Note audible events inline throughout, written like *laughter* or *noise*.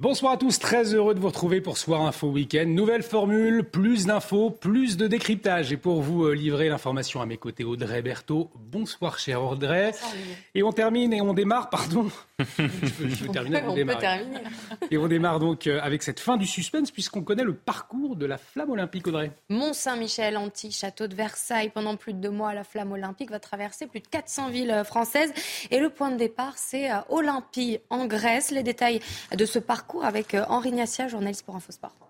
Bonsoir à tous, très heureux de vous retrouver pour Soir Info Week-end. Nouvelle formule, plus d'infos, plus de décryptage. Et pour vous euh, livrer l'information à mes côtés, Audrey Berthaud. Bonsoir, cher Audrey. Et on termine et on démarre, pardon. Je peux, terminer, on, Et on démarre donc euh, avec cette fin du suspense, puisqu'on connaît le parcours de la flamme olympique, Audrey. Mont-Saint-Michel, Antilles, château de Versailles. Pendant plus de deux mois, la flamme olympique va traverser plus de 400 villes euh, françaises. Et le point de départ, c'est Olympie, en Grèce. Les détails de ce parcours avec euh, Henri Niassia, journaliste pour Infosport.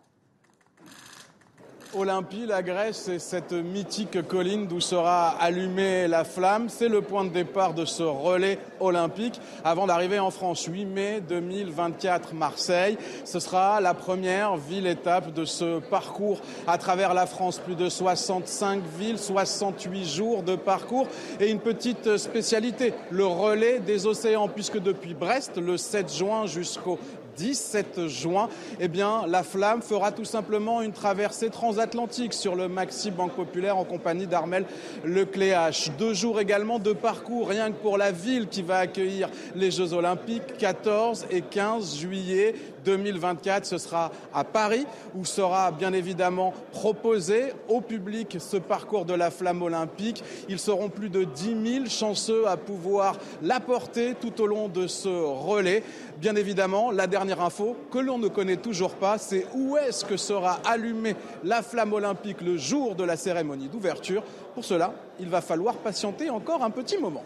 Olympie, la Grèce, c'est cette mythique colline d'où sera allumée la flamme. C'est le point de départ de ce relais olympique avant d'arriver en France. 8 mai 2024, Marseille. Ce sera la première ville-étape de ce parcours à travers la France. Plus de 65 villes, 68 jours de parcours et une petite spécialité, le relais des océans, puisque depuis Brest, le 7 juin jusqu'au 17 juin, eh bien, la flamme fera tout simplement une traversée transatlantique sur le Maxi Banque Populaire en compagnie d'Armel Lecléache. Deux jours également de parcours, rien que pour la ville qui va accueillir les Jeux Olympiques, 14 et 15 juillet 2024. Ce sera à Paris où sera bien évidemment proposé au public ce parcours de la flamme olympique. Ils seront plus de 10 000 chanceux à pouvoir l'apporter tout au long de ce relais. Bien évidemment, la dernière info que l'on ne connaît toujours pas, c'est où est-ce que sera allumée la flamme olympique le jour de la cérémonie d'ouverture. Pour cela, il va falloir patienter encore un petit moment.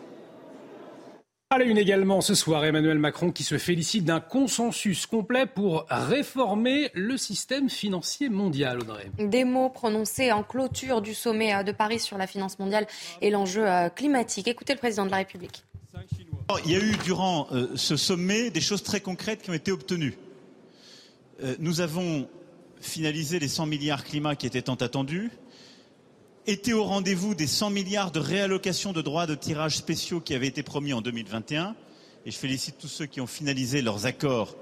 À la une également ce soir, Emmanuel Macron qui se félicite d'un consensus complet pour réformer le système financier mondial, Audrey. Des mots prononcés en clôture du sommet euh, de Paris sur la finance mondiale et l'enjeu euh, climatique. Écoutez le président de la République. Il y a eu durant euh, ce sommet des choses très concrètes qui ont été obtenues. nous avons finalisé les 100 milliards climat qui étaient tant attendus était au rendez-vous des 100 milliards de réallocation de droits de tirage spéciaux qui avaient été promis en 2021. Et je félicite tous ceux qui ont finalisé leurs accords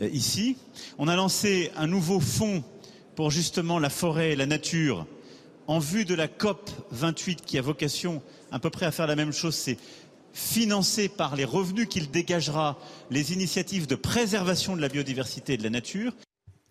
euh, ici. On a lancé un nouveau fonds pour justement la forêt et la nature en vue de la COP 28 qui a vocation à peu près à faire la même chose. C'est financer par les revenus qu'il dégagera les initiatives de préservation de la biodiversité et de la nature.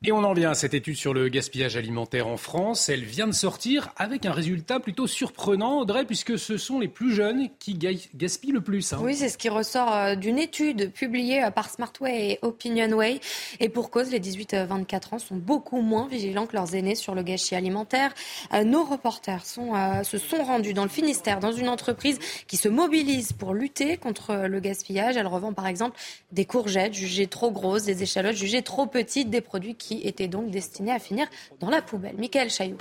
Et on en vient à cette étude sur le gaspillage alimentaire en France. Elle vient de sortir avec un résultat plutôt surprenant, Audrey, puisque ce sont les plus jeunes qui gaspillent le plus. Hein. Oui, c'est ce qui ressort euh, d'une étude publiée euh, par Smartway et Opinionway. Et pour cause, les 18-24 ans sont beaucoup moins vigilants que leurs aînés sur le gâchis alimentaire. Euh, nos reporters se sont rendus dans le Finistère, dans une entreprise qui se mobilise pour lutter contre le gaspillage. Elle revend par exemple des courgettes jugées trop grosses, des échalotes jugées trop petites, des produits qui était donc destiné à finir dans la poubelle. Michael Chaillot.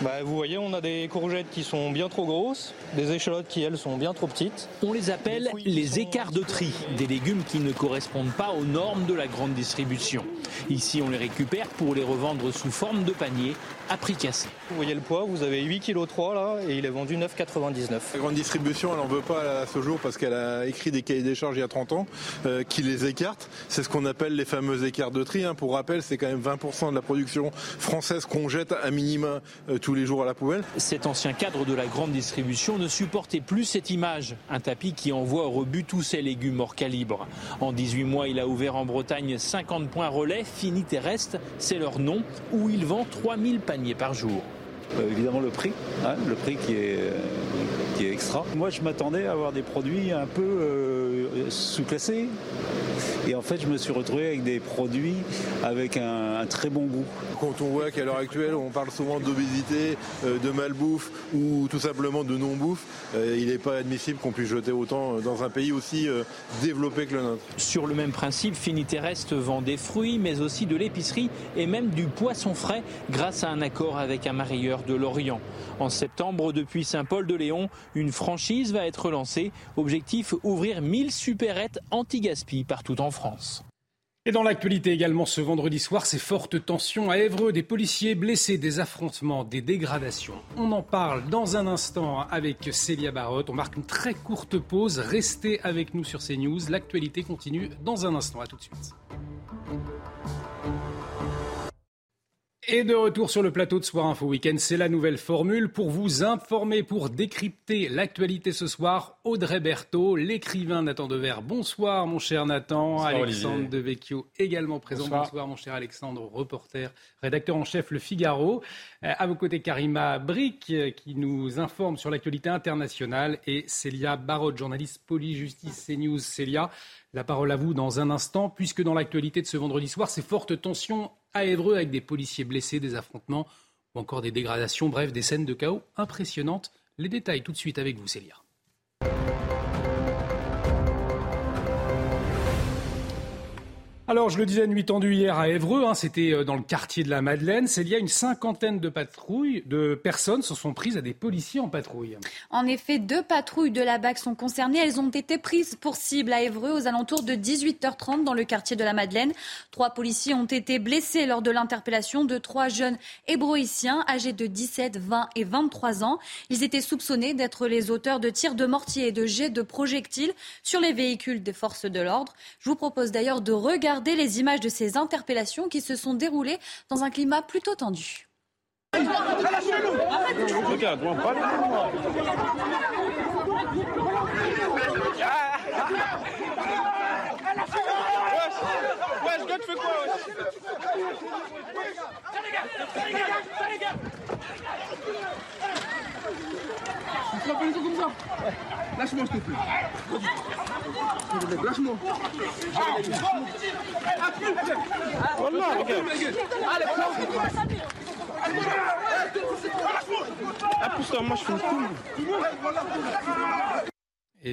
Bah, vous voyez, on a des courgettes qui sont bien trop grosses, des échalotes qui, elles, sont bien trop petites. On les appelle les écarts de tri, des légumes qui ne correspondent pas aux normes de la grande distribution. Ici, on les récupère pour les revendre sous forme de panier à prix cassé. Vous voyez le poids, vous avez 8 kg 3 là et il est vendu 9,99. La grande distribution, elle n'en veut pas à ce jour parce qu'elle a écrit des cahiers des charges il y a 30 ans euh, qui les écartent. C'est ce qu'on appelle les fameux écarts de tri. Hein. Pour rappel, c'est quand même 20% de la production française qu'on jette à minima euh, tous les jours à la poubelle. Cet ancien cadre de la grande distribution ne supportait plus cette image. Un tapis qui envoie au rebut tous ses légumes hors calibre. En 18 mois, il a ouvert en Bretagne 50 points relais, Fini Terrestre, c'est leur nom, où il vend 3000 paniers par jour. Euh, évidemment le prix, hein, le prix qui est, qui est extra. Moi je m'attendais à avoir des produits un peu euh, sous-classés. Et en fait, je me suis retrouvé avec des produits avec un, très bon goût. Quand on voit qu'à l'heure actuelle, on parle souvent d'obésité, euh, de malbouffe ou tout simplement de non-bouffe, il n'est pas admissible qu'on puisse jeter autant dans un pays aussi développé que le nôtre. Sur le même principe, Finiterrestre vend des fruits, mais aussi de l'épicerie et même du poisson frais grâce à un accord avec un marieur de l'Orient. En septembre, depuis Saint-Paul-de-Léon, Une franchise va être lancée. Objectif ouvrir 1000 supérettes anti-gaspi partout en France. Et dans l'actualité également ce vendredi soir, ces fortes tensions à Évreux, des policiers blessés, des affrontements, des dégradations. On en parle dans un instant avec Célia Barotte. On marque une très courte pause. Restez avec nous sur CNews. L'actualité continue dans un instant. À tout de suite. Et de retour sur le plateau de Soir Info Week-end, c'est la nouvelle formule pour vous informer, pour décrypter l'actualité ce soir. Audrey Berthaud, l'écrivain Nathan Dever. Bonsoir mon cher Nathan. Alexandre Devecchio également présent. Bonsoir. mon cher Alexandre, reporter, rédacteur en chef Le Figaro. Euh, à vos côtés Karima Brick euh, qui nous informe sur l'actualité internationale et Célia Barod, journaliste police-justice CNews. Célia, la parole à vous dans un instant, puisque dans l'actualité de ce vendredi soir, ces fortes tensions à Évreux avec des policiers blessés, des affrontements ou encore des dégradations, bref, des scènes de chaos impressionnantes. Les détails tout de suite avec vous, Célia. Alors, je le disais, nuit tendue hier à Évreux, hein, c'était euh, dans le quartier de la Madeleine. C'est lié à une cinquantaine de patrouilles, de personnes se sont prises à des policiers en patrouille. En effet, deux patrouilles de la BAC sont concernées. Elles ont été prises pour cible à Évreux aux alentours de 18h30 dans le quartier de la Madeleine. Trois policiers ont été blessés lors de l'interpellation de trois jeunes hébroïciens âgés de 17, 20 et 23 ans. Ils étaient soupçonnés d'être les auteurs de tirs de mortier et de jets de projectiles sur les véhicules des forces de l'ordre. Je vous propose d'ailleurs de regarder Regardez les images de ces interpellations qui se sont déroulées dans un climat plutôt tendu. Lâche-moi, s'il te plaît. Lâche-moi. Ah, pousse-toi, moi je fais une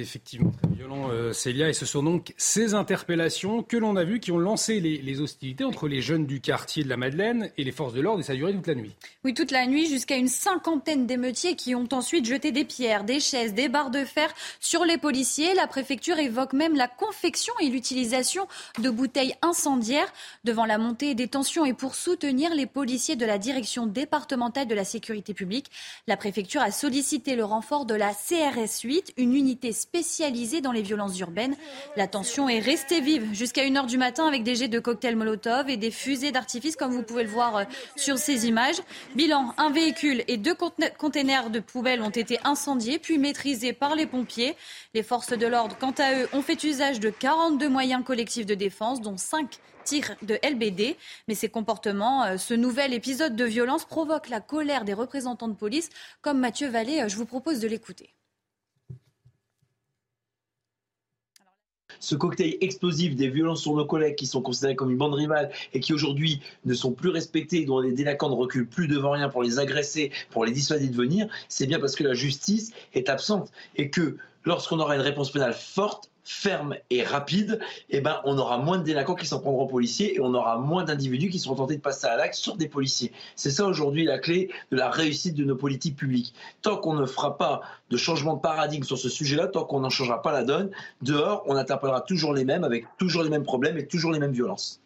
effectivement, très violent, euh, Célia. Et ce sont donc ces interpellations que l'on a vues qui ont lancé les, hostilités entre les jeunes du quartier de la Madeleine et les forces de l'ordre. Et ça a duré toute la nuit. Oui, toute la nuit, jusqu'à une cinquantaine d'émeutiers qui ont ensuite jeté des pierres, des chaises, des barres de fer sur les policiers. La préfecture évoque même la confection et l'utilisation de bouteilles incendiaires devant la montée des tensions et pour soutenir les policiers de la direction départementale de la sécurité publique. La préfecture a sollicité le renfort de la CRS 8, une unité spécialisée dans les violences urbaines. La tension est restée vive jusqu'à 1h du matin avec des jets de cocktails Molotov et des fusées d'artifice, comme vous pouvez le voir euh, sur ces images. Bilan, un véhicule et deux containers de poubelles ont été incendiés, puis maîtrisés par les pompiers. Les forces de l'ordre, quant à eux, ont fait usage de 42 moyens collectifs de défense, dont 5 tirs de LBD. Mais ces comportements, euh, ce nouvel épisode de violence provoque la colère des représentants de police, comme Mathieu Vallée. Euh, je vous propose de l'écouter. Ce cocktail explosif des violences sur nos collègues qui sont considérés comme une bande rivale et qui aujourd'hui ne sont plus respectés, dont les délinquants ne reculent plus devant rien pour les agresser, pour les dissuader de venir, c'est bien parce que la justice est absente et que lorsqu'on aura une réponse pénale forte, ferme et rapide, eh ben, on aura moins de délinquants qui s'en prendront aux policiers et on aura moins d'individus qui seront tentés de passer à l'acte sur des policiers. C'est ça aujourd'hui la clé de la réussite de nos politiques publiques. Tant qu'on ne fera pas de changement de paradigme sur ce sujet-là, tant qu'on n'en changera pas la donne, dehors, on interpellera toujours les mêmes avec toujours les mêmes problèmes et toujours les mêmes violences.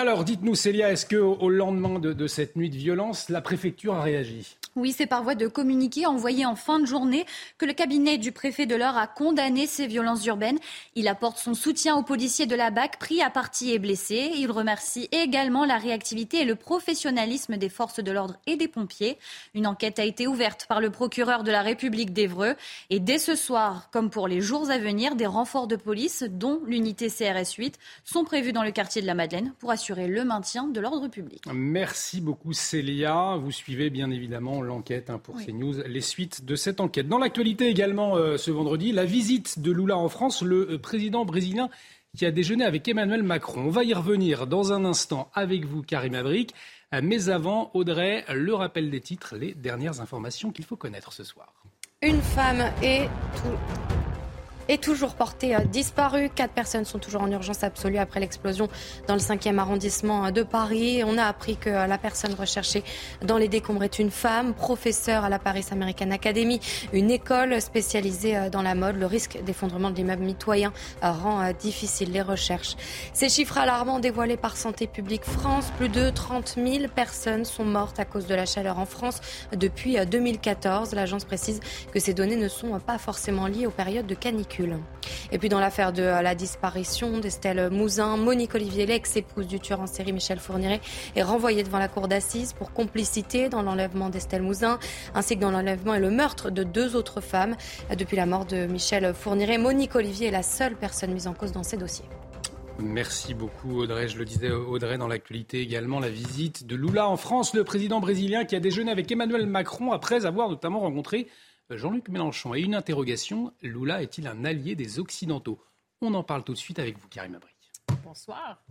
Alors, dites-nous, Célia, est-ce qu'au lendemain de, cette nuit de violence, la préfecture a réagi? Oui, c'est par voie de communiqué envoyé en fin de journée que le cabinet du préfet de l'Eure a condamné ces violences urbaines. Il apporte son soutien aux policiers de la BAC pris à partie et blessés. Il remercie également la réactivité et le professionnalisme des forces de l'ordre et des pompiers. Une enquête a été ouverte par le procureur de la République d'Evreux. Et dès ce soir, comme pour les jours à venir, des renforts de police, dont l'unité CRS 8, sont prévus dans le quartier de la Madeleine pour assurer le maintien de l'ordre public. Merci beaucoup Célia. Vous suivez bien évidemment l'enquête hein, pour CNews, les suites de cette enquête. Dans l'actualité également euh, ce vendredi, la visite de Lula en France, le euh, président brésilien qui a déjeuné avec Emmanuel Macron. On va y revenir dans un instant avec vous, Karim Abrik. Euh, mais avant, Audrey, le rappel des titres, les dernières informations qu'il faut connaître ce soir. Une femme et tout. Est toujours porté disparu. Quatre personnes sont toujours en urgence absolue après l'explosion dans le 5e arrondissement de Paris. On a appris que la personne recherchée dans les décombres est une femme, professeure à la Paris American Academy, une école spécialisée dans la mode. Le risque d'effondrement de l'immeuble mitoyen rend difficile les recherches. Ces chiffres alarmants dévoilés par Santé publique France, plus de 30 000 personnes sont mortes à cause de la chaleur en France depuis 2014. L'agence précise que ces données ne sont pas forcément liées aux périodes de canicule. Et puis dans l'affaire de la disparition d'Estelle Mouzin, Monique Olivier, l'ex-épouse du tueur en série Michel Fourniret, est renvoyée devant la cour d'assises pour complicité dans l'enlèvement d'Estelle Mouzin, ainsi que dans l'enlèvement et le meurtre de deux autres femmes. Depuis la mort de Michel Fourniret, Monique Olivier est la seule personne mise en cause dans ces dossiers. Merci beaucoup Audrey. Je le disais Audrey dans l'actualité également, la visite de Lula en France, le président brésilien qui a déjeuné avec Emmanuel Macron après avoir notamment rencontré Jean-Luc Mélenchon. Et une interrogation, Lula est-il un allié des Occidentaux? On en parle tout de suite avec vous Karim Abri. Bonsoir.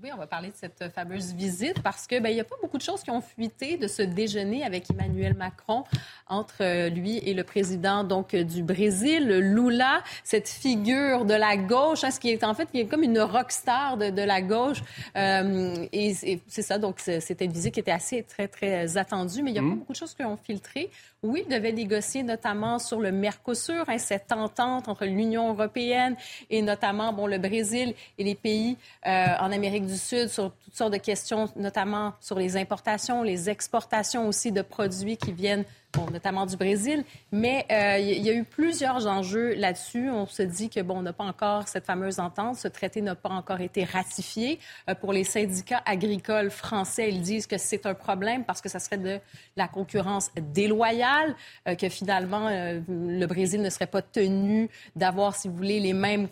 Oui, on va parler de cette fameuse visite parce que ben, il n'y a pas beaucoup de choses qui ont fuité de ce déjeuner avec Emmanuel Macron entre euh, lui et le président donc du Brésil, Lula, cette figure de la gauche, hein, ce qui est en fait qui est comme une rockstar de, de la gauche. Euh, et, c'est ça, donc c'était une visite qui était assez très très attendue, mais il y a pas mmh. beaucoup de choses qui ont filtré. Oui, devait négocier notamment sur le Mercosur, hein, cette entente entre l'Union européenne et notamment le Brésil et les pays euh, en Amérique du Sud sur toutes sortes de questions, notamment sur les importations, les exportations aussi de produits qui viennent notamment du Brésil. Mais euh, il y a eu plusieurs enjeux là-dessus. On se dit que, bon, on n'a pas encore cette fameuse entente. Ce traité n'a pas encore été ratifié. Euh, pour les syndicats agricoles français, ils disent que c'est un problème parce que ça serait de la concurrence déloyale, euh, que finalement, le Brésil ne serait pas tenu d'avoir, si vous voulez, les mêmes,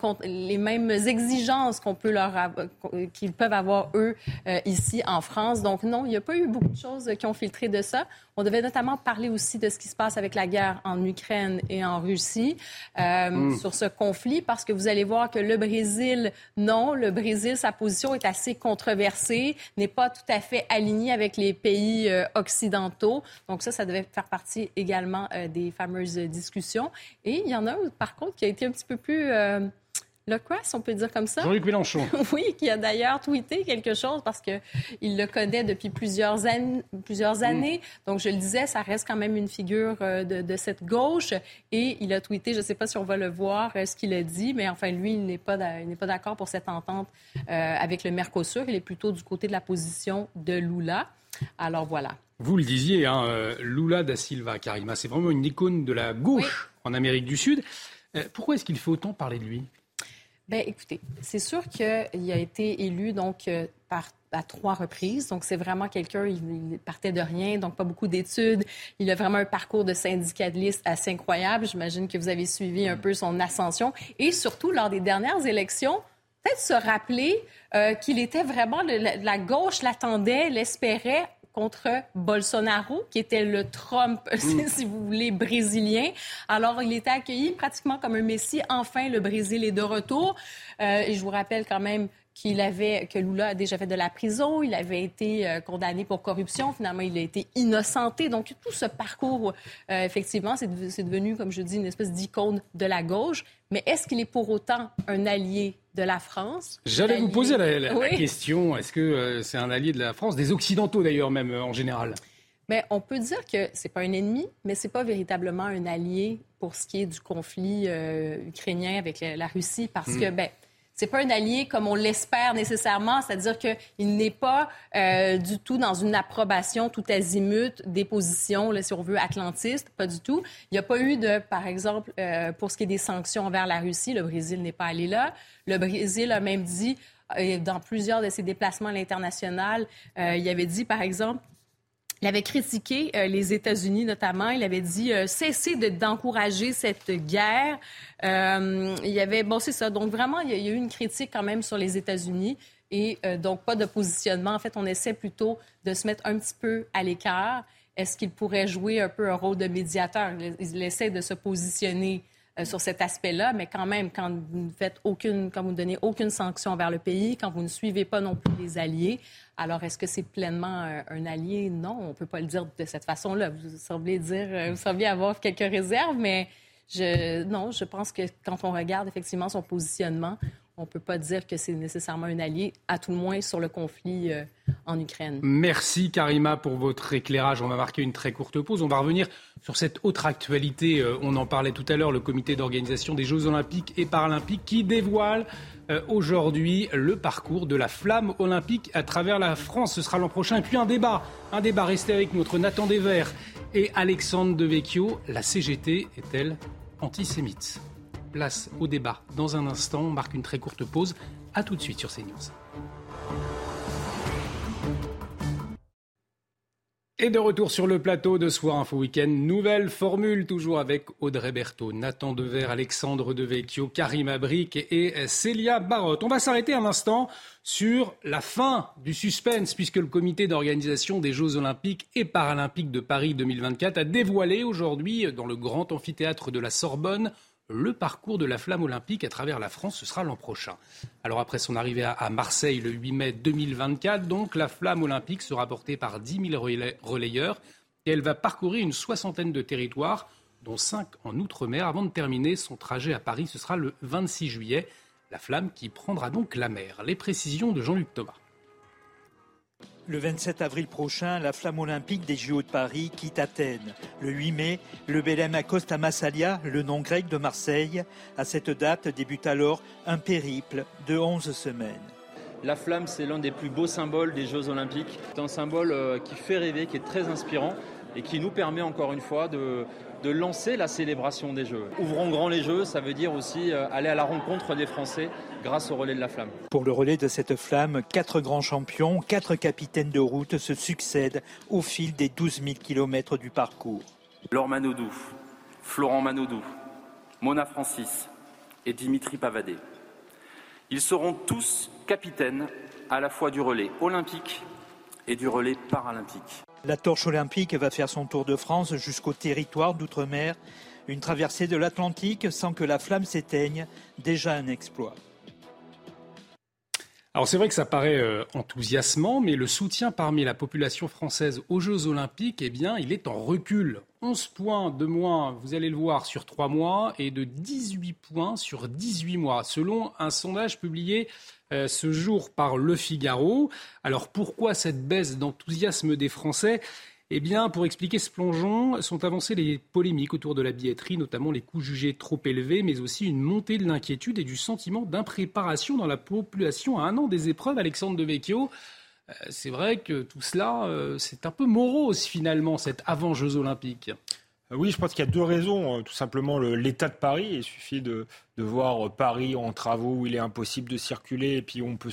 exigences qu'ils peuvent avoir, eux, ici en France. Donc, non, il n'y a pas eu beaucoup de choses qui ont filtré de ça. On devait notamment parler aussi de ce qui se passe avec la guerre en Ukraine et en Russie euh, hmm. sur ce conflit, parce que vous allez voir que le Brésil, non, le Brésil, sa position est assez controversée, n'est pas tout à fait alignée avec les pays euh, occidentaux. Donc ça, ça devait faire partie également euh, des fameuses discussions. Et il y en a, par contre, qui a été un petit peu plus le Cross, on peut dire comme ça? Jean-Luc Mélenchon. *laughs* oui, qui a d'ailleurs tweeté quelque chose parce qu'il le connaît depuis plusieurs, plusieurs mm. années. Donc, je le disais, ça reste quand même une figure euh, de, cette gauche. Et il a tweeté, je ne sais pas si on va le voir, euh, ce qu'il a dit, mais enfin, lui, il n'est pas d'accord pour cette entente euh, avec le Mercosur. Il est plutôt du côté de la position de Lula. Alors, voilà. Vous le disiez, hein, Lula da Silva, Karima, c'est vraiment une icône de la gauche en Amérique du Sud. pourquoi est-ce qu'il faut autant parler de lui? Bien, écoutez, c'est sûr qu'il a été élu donc euh, à trois reprises. Donc, c'est vraiment quelqu'un, il, partait de rien, donc pas beaucoup d'études. Il a vraiment un parcours de syndicaliste assez incroyable. J'imagine que vous avez suivi un peu son ascension. Et surtout, lors des dernières élections, peut-être se rappeler euh, qu'il était vraiment, la gauche l'attendait, l'espérait contre Bolsonaro, qui était le Trump, *laughs* mm. si vous voulez, brésilien. Alors, il était accueilli pratiquement comme un messie. Enfin, le Brésil est de retour. Euh, et je vous rappelle quand même qu'il avait, que Lula a déjà fait de la prison, il avait été euh, condamné pour corruption, finalement il a été innocenté. Donc tout ce parcours, euh, effectivement, c'est devenu, comme je dis, une espèce d'icône de la gauche. Mais est-ce qu'il est pour autant un allié de la France? J'allais vous poser la, question, est-ce que euh, c'est un allié de la France, des Occidentaux d'ailleurs même en général? Mais on peut dire que c'est pas un ennemi, mais c'est pas véritablement un allié pour ce qui est du conflit ukrainien avec la, Russie, parce hmm. que ben c'est pas un allié comme on l'espère nécessairement, c'est-à-dire qu'il n'est pas euh, du tout dans une approbation tout azimut des positions, là, si on veut, atlantistes, pas du tout. Il n'y a pas eu de, par exemple, euh, pour ce qui est des sanctions envers la Russie, le Brésil n'est pas allé là. Le Brésil a même dit, euh, dans plusieurs de ses déplacements à l'international, il avait dit, par exemple, il avait critiqué euh, les États-Unis notamment. Il avait dit euh, cessez d'encourager cette guerre. Euh, il y avait bon c'est ça. Donc vraiment il y, a, eu une critique quand même sur les États-Unis et donc pas de positionnement. En fait on essaie plutôt de se mettre un petit peu à l'écart. Est-ce qu'il pourrait jouer un peu un rôle de médiateur? Il essaie de se positionner sur cet aspect-là, mais quand même, quand vous ne faites aucune, quand vous ne donnez aucune sanction envers le pays, quand vous ne suivez pas non plus les alliés, alors, est-ce que c'est pleinement un, allié? Non, on ne peut pas le dire de cette façon-là. Vous semblez dire, euh, vous semblez avoir quelques réserves, mais Je, non, je pense que quand on regarde effectivement son positionnement, on ne peut pas dire que c'est nécessairement un allié, à tout le moins sur le conflit euh, en Ukraine. Merci Karima pour votre éclairage. On va marquer une très courte pause. On va revenir sur cette autre actualité. Euh, on en parlait tout à l'heure, le comité d'organisation des Jeux olympiques et paralympiques qui dévoile euh, aujourd'hui le parcours de la flamme olympique à travers la France. Ce sera l'an prochain. Et puis un débat, un débat. Restez avec notre Nathan Devers et Alexandre Devecchio. La CGT est-elle antisémite? Place au débat dans un instant. On marque une très courte pause. A tout de suite sur CNews. Et de retour sur le plateau de Soir Info Week-end, nouvelle formule toujours avec Audrey Berthaud, Nathan Dever, Alexandre Devecchio, Karim Abric et Célia Barotte. On va s'arrêter un instant sur la fin du suspense puisque le comité d'organisation des Jeux olympiques et paralympiques de Paris 2024 a dévoilé aujourd'hui dans le grand amphithéâtre de la Sorbonne le parcours de la flamme olympique à travers la France. Ce sera l'an prochain. Alors après son arrivée à Marseille le 8 mai 2024, donc la flamme olympique sera portée par 10 000 relayeurs et elle va parcourir une soixantaine de territoires, dont 5 en Outre-mer, avant de terminer son trajet à Paris. Ce sera le 26 juillet. La flamme qui prendra donc la mer. Les précisions de Jean-Luc Thomas. Le 27 avril prochain, la flamme olympique des JO de Paris quitte Athènes. Le 8 mai, le Belém accoste à Massalia, le nom grec de Marseille. À cette date débute alors un périple de 11 semaines. La flamme, c'est l'un des plus beaux symboles des Jeux olympiques. C'est un symbole euh, qui fait rêver, qui est très inspirant et qui nous permet encore une fois de, de lancer la célébration des Jeux. Ouvrons grand les Jeux, ça veut dire aussi euh, aller à la rencontre des Français grâce au relais de la flamme. Pour le relais de cette flamme, quatre grands champions, quatre capitaines de route se succèdent au fil des 12 000 kilomètres du parcours. Laure Manodou, Florent Manodou, Mona Francis et Dimitri Pavadé. Ils seront tous capitaines à la fois du relais olympique et du relais paralympique. La torche olympique va faire son tour de France jusqu'au territoire d'outre-mer. Une traversée de l'Atlantique sans que la flamme s'éteigne, déjà un exploit. Alors c'est vrai que ça paraît euh, enthousiasmant, mais le soutien parmi la population française aux Jeux olympiques, eh bien, il est en recul. 11 points de moins, vous allez le voir, sur 3 mois et de 18 points sur 18 mois, selon un sondage publié euh, ce jour par Le Figaro. Alors pourquoi cette baisse d'enthousiasme des Français? Eh bien, pour expliquer ce plongeon, sont avancées les polémiques autour de la billetterie, notamment les coûts jugés trop élevés, mais aussi une montée de l'inquiétude et du sentiment d'impréparation dans la population à un an des épreuves. Alexandre Devecchio, euh, c'est vrai que tout cela, euh, c'est un peu morose finalement, cet avant-Jeux olympiques. Oui, je pense qu'il y a deux raisons. Tout simplement, l'état de Paris. Il suffit de, de voir Paris en travaux où il est impossible de circuler et puis on peut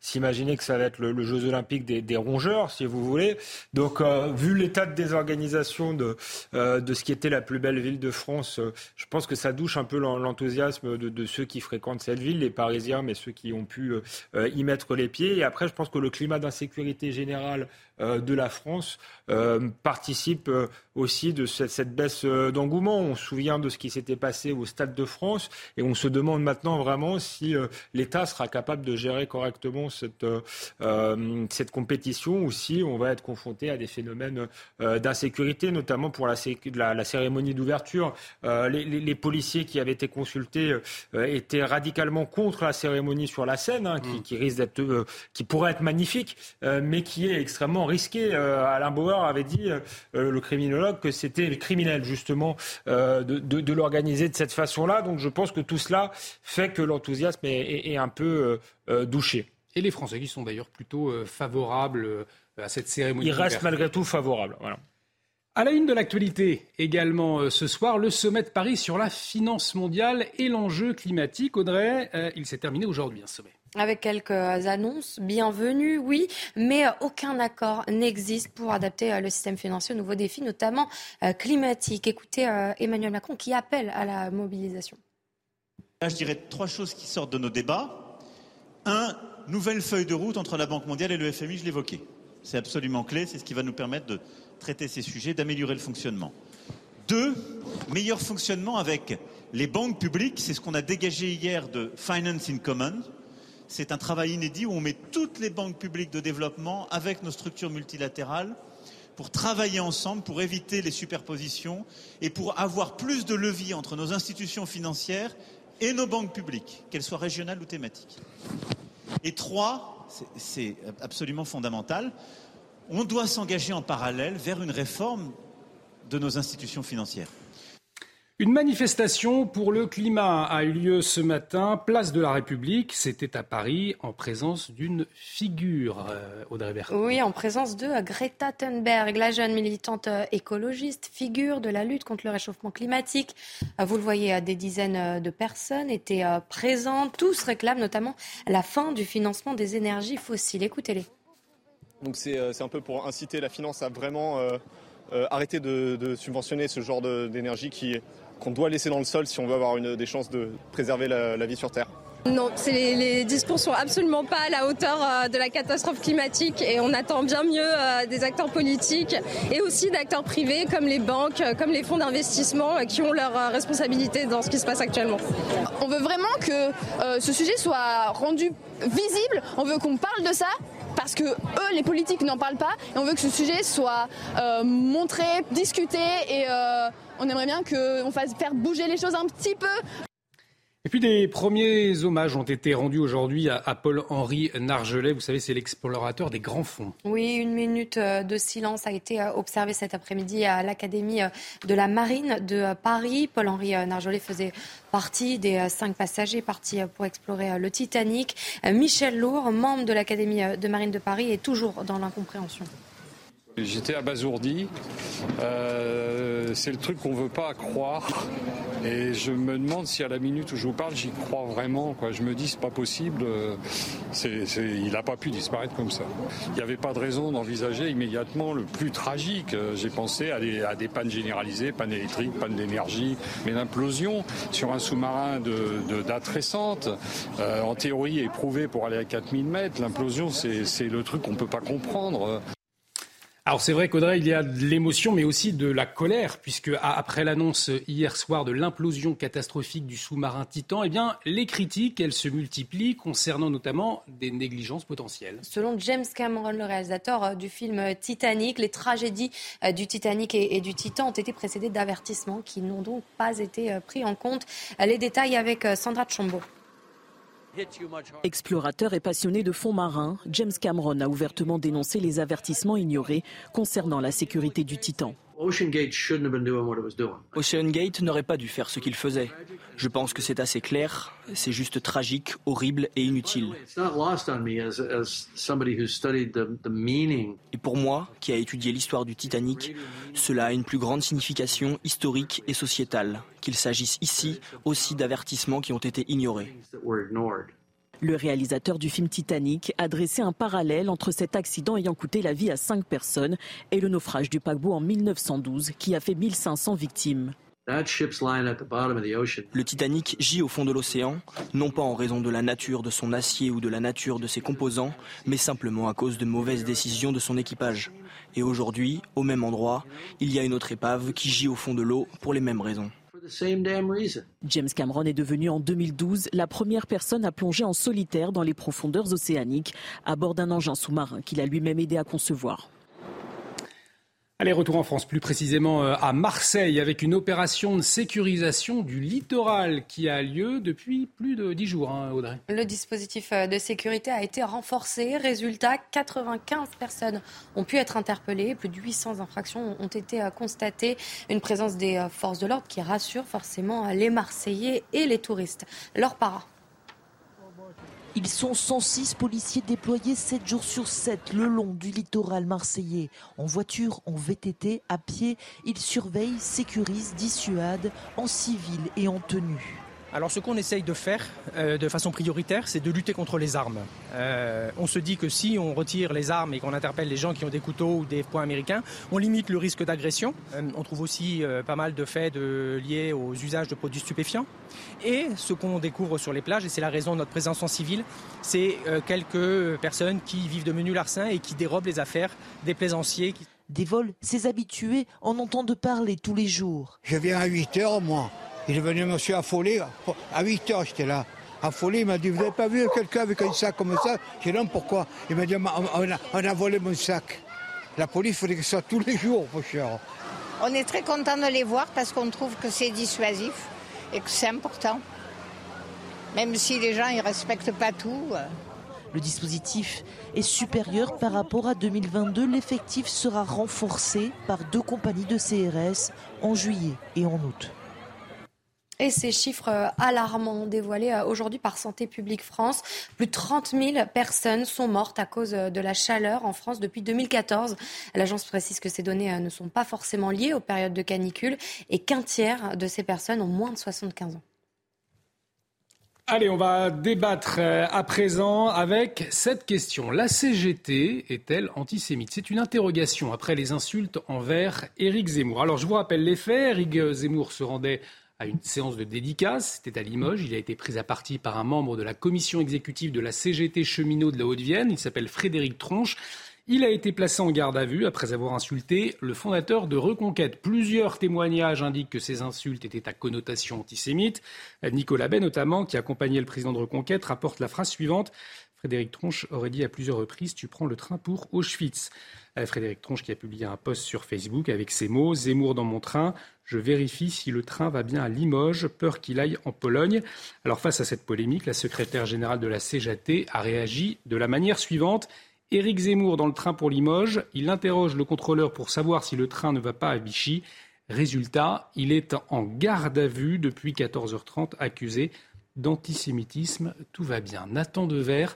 s'imaginer que ça va être le, Jeux olympique des, rongeurs si vous voulez. Donc euh, vu l'état de désorganisation de, euh, de ce qui était la plus belle ville de France euh, je pense que ça douche un peu l'enthousiasme de, ceux qui fréquentent cette ville les Parisiens mais ceux qui ont pu y mettre les pieds. Et après je pense que le climat d'insécurité générale de la France participe aussi de cette, baisse d'engouement. On se souvient de ce qui s'était passé au Stade de France on se demande maintenant vraiment si euh, l'État sera capable de gérer correctement cette, euh, euh, cette compétition ou si on va être confronté à des phénomènes d'insécurité, notamment pour la, la, cérémonie d'ouverture. Les, policiers qui avaient été consultés étaient radicalement contre la cérémonie sur la scène, hein, qui, mm. risque d'être, qui pourrait être magnifique, mais qui est extrêmement risquée. Alain Bauer avait dit, le criminologue, que c'était criminel justement de, de, de l'organiser de cette façon-là. Donc je pense que tout cela fait que l'enthousiasme est, un peu euh, euh, douché. Et les Français qui sont d'ailleurs plutôt euh, favorables à cette cérémonie. Ils restent malgré tout favorables. Voilà. À la une de l'actualité également ce soir, le sommet de Paris sur la finance mondiale et l'enjeu climatique. Audrey, il s'est terminé aujourd'hui un sommet. Avec quelques annonces bienvenues, oui, mais aucun accord n'existe pour adapter le système financier aux nouveaux défis, notamment climatiques. Écoutez Emmanuel Macron qui appelle à la mobilisation je dirais trois choses qui sortent de nos débats. Un, nouvelle feuille de route entre la Banque mondiale et le FMI, je l'évoquais. C'est absolument clé, c'est ce qui va nous permettre de traiter ces sujets, d'améliorer le fonctionnement. Deux, meilleur fonctionnement avec les banques publiques, c'est ce qu'on a dégagé hier de Finance in Common. C'est un travail inédit où on met toutes les banques publiques de développement avec nos structures multilatérales pour travailler ensemble, pour éviter les superpositions et pour avoir plus de levier entre nos institutions financières et nos banques publiques, qu'elles soient régionales ou thématiques. Et trois, c'est absolument fondamental, on doit s'engager en parallèle vers une réforme de nos institutions financières. Une manifestation pour le climat a eu lieu ce matin, place de la République. C'était à Paris, en présence d'une figure, euh, Audrey Bertrand. Oui, en présence de Greta Thunberg, la jeune militante euh, écologiste, figure de la lutte contre le réchauffement climatique. Euh, vous le voyez, des dizaines de personnes étaient présentes. Tous réclament notamment la fin du financement des énergies fossiles. Écoutez-les. Donc c'est un peu pour inciter la finance à vraiment arrêter de, de, subventionner ce genre d'énergie qui qu'on doit laisser dans le sol si on veut avoir une, des chances de préserver la, vie sur Terre. Non, les, les, discours sont absolument pas à la hauteur euh, de la catastrophe climatique et on attend bien mieux euh, des acteurs politiques et aussi d'acteurs privés comme les banques, euh, comme les fonds d'investissement qui ont leurs responsabilités dans ce qui se passe actuellement. On veut vraiment que ce sujet soit rendu visible, on veut qu'on parle de ça parce que eux, les politiques, n'en parlent pas et on veut que ce sujet soit montré, discuté et on aimerait bien qu'on fasse faire bouger les choses un petit peu. Et puis des premiers hommages ont été rendus aujourd'hui à, Paul-Henri Nargelet. Vous savez, c'est l'explorateur des grands fonds. Oui, une minute euh, de silence a été euh, observée cet après-midi à l'Académie euh, de la Marine de Paris. Paul-Henri Nargelet faisait partie des cinq passagers partis pour explorer le Titanic. Michel Lourd, membre de l'Académie de Marine de Paris, est toujours dans l'incompréhension. J'étais abasourdi. Euh, c'est le truc qu'on veut pas croire. Et je me demande si à la minute où je vous parle, j'y crois vraiment. Quoi. Je me dis, c'est pas possible. il n'a pas pu disparaître comme ça. Il n'y avait pas de raison d'envisager immédiatement le plus tragique. J'ai pensé à des, à des, pannes généralisées, pannes électriques, pannes d'énergie, mais l'implosion sur un sous-marin de, date récente, euh, en théorie éprouvé pour aller à 4000 mètres. L'implosion, c'est le truc qu'on ne peut pas comprendre. Alors c'est vrai qu'Audrey, il y a de l'émotion, mais aussi de la colère, puisque après l'annonce hier soir de l'implosion catastrophique du sous-marin Titan, eh bien, les critiques, elles se multiplient concernant notamment des négligences potentielles. Selon James Cameron, le réalisateur euh, du film Titanic, les tragédies euh, du Titanic et du Titan ont été précédées d'avertissements qui n'ont donc pas été euh, pris en compte. Les détails avec Sandra Chombo. Explorateur et passionné de fonds marins, James Cameron a ouvertement dénoncé les avertissements ignorés concernant la sécurité du Titan. Ocean Gate n'aurait pas dû faire ce qu'il faisait. Je pense que c'est assez clair, c'est juste tragique, horrible et inutile. Et pour moi, qui a étudié l'histoire du Titanic, cela a une plus grande signification historique et sociétale, qu'il s'agisse ici aussi d'avertissements qui ont été ignorés. Le réalisateur du film Titanic a dressé un parallèle entre cet accident ayant coûté la vie à cinq personnes et le naufrage du paquebot en 1912 qui a fait 1500 victimes. Le Titanic gît au fond de l'océan, non pas en raison de la nature de son acier ou de la nature de ses composants, mais simplement à cause de mauvaises décisions de son équipage. Et aujourd'hui, au même endroit, il y a une autre épave qui gît au fond de l'eau pour les mêmes raisons. James Cameron est devenu en 2012 la première personne à plonger en solitaire dans les profondeurs océaniques à bord d'un engin sous-marin qu'il a lui-même aidé à concevoir. Allez, retour en France, plus précisément euh, à Marseille, avec une opération de sécurisation du littoral qui a lieu depuis plus de dix jours, hein, Audrey. Le dispositif euh, de sécurité a été renforcé. Résultat, 95 personnes ont pu être interpellées. Plus de 800 infractions ont été euh, constatées. Une présence des forces de l'ordre qui rassure forcément les Marseillais et les touristes. Leur para. Ils sont 106 policiers déployés 7 jours sur 7 le long du littoral marseillais. En voiture, en VTT, à pied, ils surveillent, sécurisent, dissuadent, en civil et en tenue. Alors ce qu'on essaye de faire euh, de façon prioritaire, c'est de lutter contre les armes. Euh, on se dit que si on retire les armes et qu'on interpelle les gens qui ont des couteaux ou des poings américains, on limite le risque d'agression. Euh, on trouve aussi pas mal de faits liés aux usages de produits stupéfiants. Et ce qu'on découvre sur les plages, et c'est la raison de notre présence en civil, c'est quelques personnes qui vivent de menus larcins et qui dérobent les affaires des plaisanciers. Des vols, ces habitués en entendent parler tous les jours. Je viens à 8 heures, moi. Il est venu monsieur affolé. À 8 heures, j'étais là. Affolé, il m'a dit Vous n'avez pas vu quelqu'un avec un sac comme ça? J'ai dit Non, pourquoi? Il m'a dit on a, volé mon sac. La police, il faudrait que soit tous les jours, mon cher. On est très content de les voir parce qu'on trouve que c'est dissuasif et que c'est important. Même si les gens ne respectent pas tout. Euh. Le dispositif est supérieur par rapport à 2022. L'effectif sera renforcé par deux compagnies de CRS en juillet et en août. Et ces chiffres euh, alarmants dévoilés euh, aujourd'hui par Santé publique France, plus de 30 000 personnes sont mortes à cause euh, de la chaleur en France depuis 2014. L'agence précise que ces données ne sont pas forcément liées aux périodes de canicule et qu'un tiers de ces personnes ont moins de 75 ans. Allez, on va débattre à présent avec cette question. La CGT est-elle antisémite? C'est une interrogation après les insultes envers Éric Zemmour. Alors, je vous rappelle les faits. Éric Zemmour se rendait à une séance de dédicace. C'était à Limoges. Il a été pris à partie par un membre de la commission exécutive de la CGT cheminot de la Haute-Vienne. Il s'appelle Frédéric Tronche. Il a été placé en garde à vue après avoir insulté le fondateur de Reconquête. Plusieurs témoignages indiquent que ces insultes étaient à connotation antisémite. Nicolas Bay, notamment, qui accompagnait le président de Reconquête, rapporte la phrase suivante. Frédéric Tronche aurait dit à plusieurs reprises Tu prends le train pour Auschwitz. Frédéric Tronche qui a publié un post sur Facebook avec ces mots Zemmour dans mon train, je vérifie si le train va bien à Limoges, peur qu'il aille en Pologne. Alors face à cette polémique, la secrétaire générale de la CGT a réagi de la manière suivante. Éric Zemmour dans le train pour Limoges, il interroge le contrôleur pour savoir si le train ne va pas à Vichy. Résultat, il est en garde à vue depuis 14h30, accusé d'antisémitisme. Tout va bien. Nathan Dever,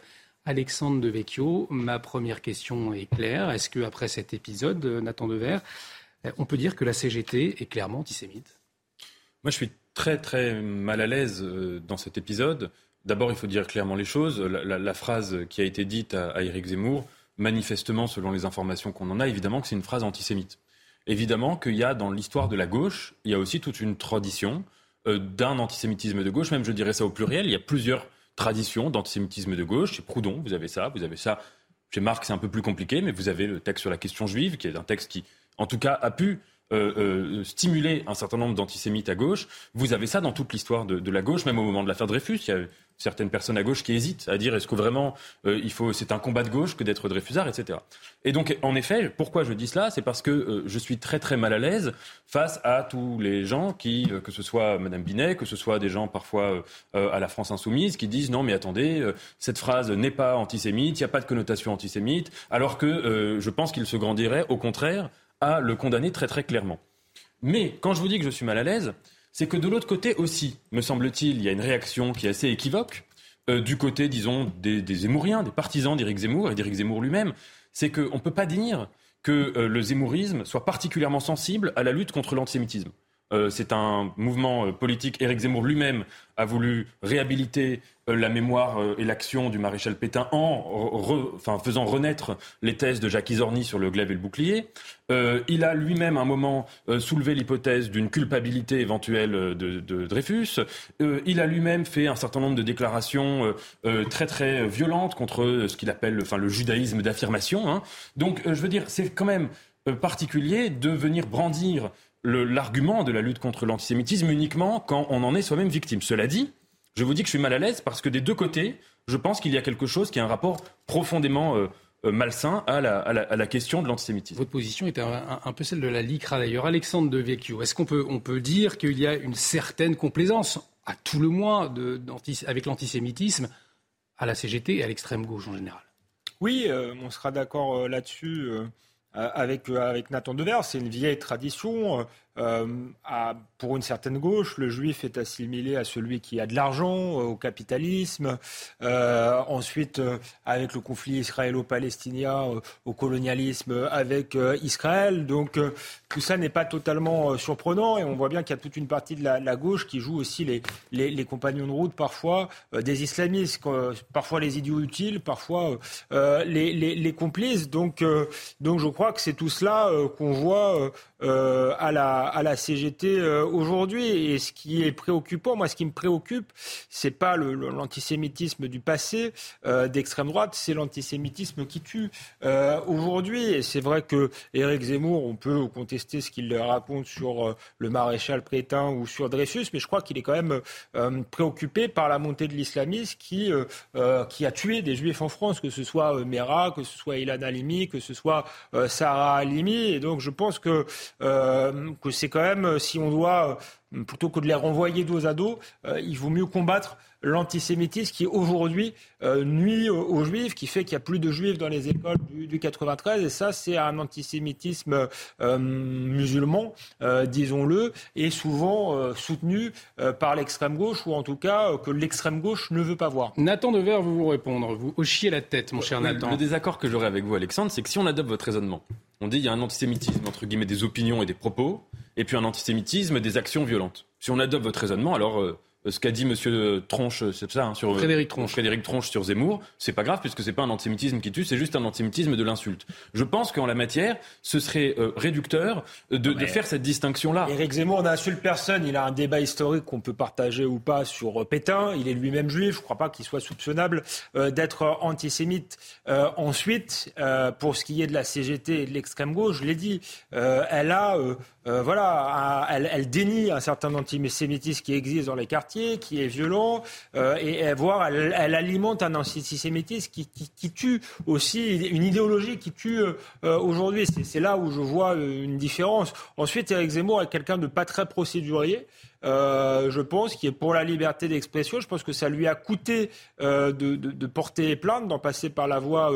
Alexandre Devecchio, ma première question est claire. Est-ce qu'après cet épisode, Nathan Dever, euh, on peut dire que la CGT est clairement antisémite? Moi, je suis très très mal à l'aise euh, dans cet épisode. D'abord, il faut dire clairement les choses. La, phrase qui a été dite à, Éric Zemmour, manifestement, selon les informations qu'on en a, évidemment que c'est une phrase antisémite. Évidemment qu'il y a dans l'histoire de la gauche, il y a aussi toute une tradition euh, d'un antisémitisme de gauche, même je dirais ça au pluriel. Il y a plusieurs traditions d'antisémitisme de gauche. Chez Proudhon, vous avez ça, vous avez ça. Chez Marx, c'est un peu plus compliqué, mais vous avez le texte sur la question juive, qui est un texte qui en tout cas, a pu euh, euh, stimuler un certain nombre d'antisémites à gauche. Vous avez ça dans toute l'histoire de, la gauche, même au moment de l'affaire Dreyfus. Il y a certaines personnes à gauche qui hésitent à dire est-ce que vraiment euh, il faut c'est un combat de gauche que d'être Dreyfusard, etc. Et donc, en effet, pourquoi je dis cela C'est parce que je suis très très mal à l'aise face à tous les gens qui, que ce soit Madame Binet, que ce soit des gens parfois à la France insoumise, qui disent non mais attendez, cette phrase n'est pas antisémite, il n'y a pas de connotation antisémite, alors que je pense qu'il se grandirait au contraire à le condamner très très clairement. Mais quand je vous dis que je suis mal à l'aise, c'est que de l'autre côté aussi, me semble-t-il, il y a une réaction qui est assez équivoque euh, du côté, disons, des, des Zemmouriens, des partisans d'Éric Zemmour et d'Éric Zemmour lui-même. C'est qu'on ne peut pas dire que euh, le zémourisme soit particulièrement sensible à la lutte contre l'antisémitisme. Euh, c'est un mouvement euh, politique. Éric Zemmour lui-même a voulu réhabiliter euh, la mémoire et l'action du maréchal Pétain en faisant renaître les thèses de Jacques Isorni sur le glaive et le bouclier. il a lui-même à un moment soulevé l'hypothèse d'une culpabilité éventuelle de, Dreyfus. il a lui-même fait un certain nombre de déclarations très très violentes contre ce qu'il appelle le judaïsme d'affirmation. Hein. Donc je veux dire, c'est quand même particulier de venir brandir l'argument de la lutte contre l'antisémitisme uniquement quand on en est soi-même victime. Cela dit, je vous dis que je suis mal à l'aise parce que des deux côtés, je pense qu'il y a quelque chose qui a un rapport profondément euh, euh, malsain à la, question de l'antisémitisme. Votre position est un, peu celle de la LICRA d'ailleurs. Alexandre de Vecchio, est-ce qu'on peut, on peut dire qu'il y a une certaine complaisance, à tout le moins, de, avec l'antisémitisme à la CGT et à l'extrême gauche en général? Oui, euh, on sera d'accord là-dessus. Euh, avec, euh, avec Nathan Devers. C'est une vieille tradition. Euh, pour une certaine gauche, le juif est assimilé à celui qui a de l'argent, au capitalisme. ensuite, avec le conflit israélo-palestinien, au colonialisme avec Israël. Donc, tout ça n'est pas totalement surprenant. Et on voit bien qu'il y a toute une partie de la, gauche qui joue aussi les, les, compagnons de route, parfois des islamistes, parfois les idiots utiles, parfois les, les, complices. Donc, donc, je crois que c'est tout cela qu'on voit euh, à, la, à la CGT euh, aujourd'hui. Et ce qui est préoccupant, moi, ce qui me préoccupe, c'est pas l'antisémitisme du passé euh, d'extrême droite, c'est l'antisémitisme qui tue aujourd'hui. Et c'est vrai que Éric Zemmour, on peut contester ce qu'il raconte sur le maréchal Pétain ou sur Dreyfus, mais je crois qu'il est quand même préoccupé par la montée de l'islamisme qui, qui a tué des juifs en France, que ce soit Mera, que ce soit Ilan Halimi, que ce soit Sarah Halimi. Et donc je pense que, que c'est quand même, si on doit, plutôt que de les renvoyer dos à dos, il vaut mieux combattre l'antisémitisme qui aujourd'hui euh, nuit aux, juifs, qui fait qu'il y a plus de juifs dans les écoles du, 93. Et ça, c'est un antisémitisme euh, musulman, euh, disons-le, et souvent soutenu par l'extrême gauche, ou en tout cas que l'extrême gauche ne veut pas voir. Nathan Dever, vous vous répondre. Vous hochiez la tête, mon cher Nathan. Le désaccord que j'aurais avec vous, Alexandre, c'est que si on adopte votre raisonnement, on dit qu'il y a un antisémitisme, entre guillemets, des opinions et des propos, et puis un antisémitisme des actions violentes. Si on adopte votre raisonnement, alors euh, ce qu'a dit Monsieur Tronche, c'est ça, hein, sur euh, Frédéric Tronche. Frédéric Tronche sur Zemmour, c'est pas grave puisque c'est pas un antisémitisme qui tue, c'est juste un antisémitisme de l'insulte. Je pense qu'en la matière, ce serait euh, réducteur de, faire cette distinction-là. Éric Zemmour n'insulte personne. Il a un débat historique qu'on peut partager ou pas sur Pétain. Il est lui-même juif. Je ne crois pas qu'il soit soupçonnable d'être antisémite. ensuite, pour ce qui est de la CGT et de l'extrême gauche, je l'ai dit, elle a euh, voilà, elle, dénie un certain antisémitisme qui existe dans les quartiers, qui est violent, euh, et, voir, elle, alimente un antisémitisme qui, tue aussi une idéologie qui tue euh, aujourd'hui. C'est là où je vois une différence. Ensuite, Eric Zemmour est quelqu'un de pas très procédurier. Je pense, qui est pour la liberté d'expression. Je pense que ça lui a coûté de, porter plainte, d'en passer par la voie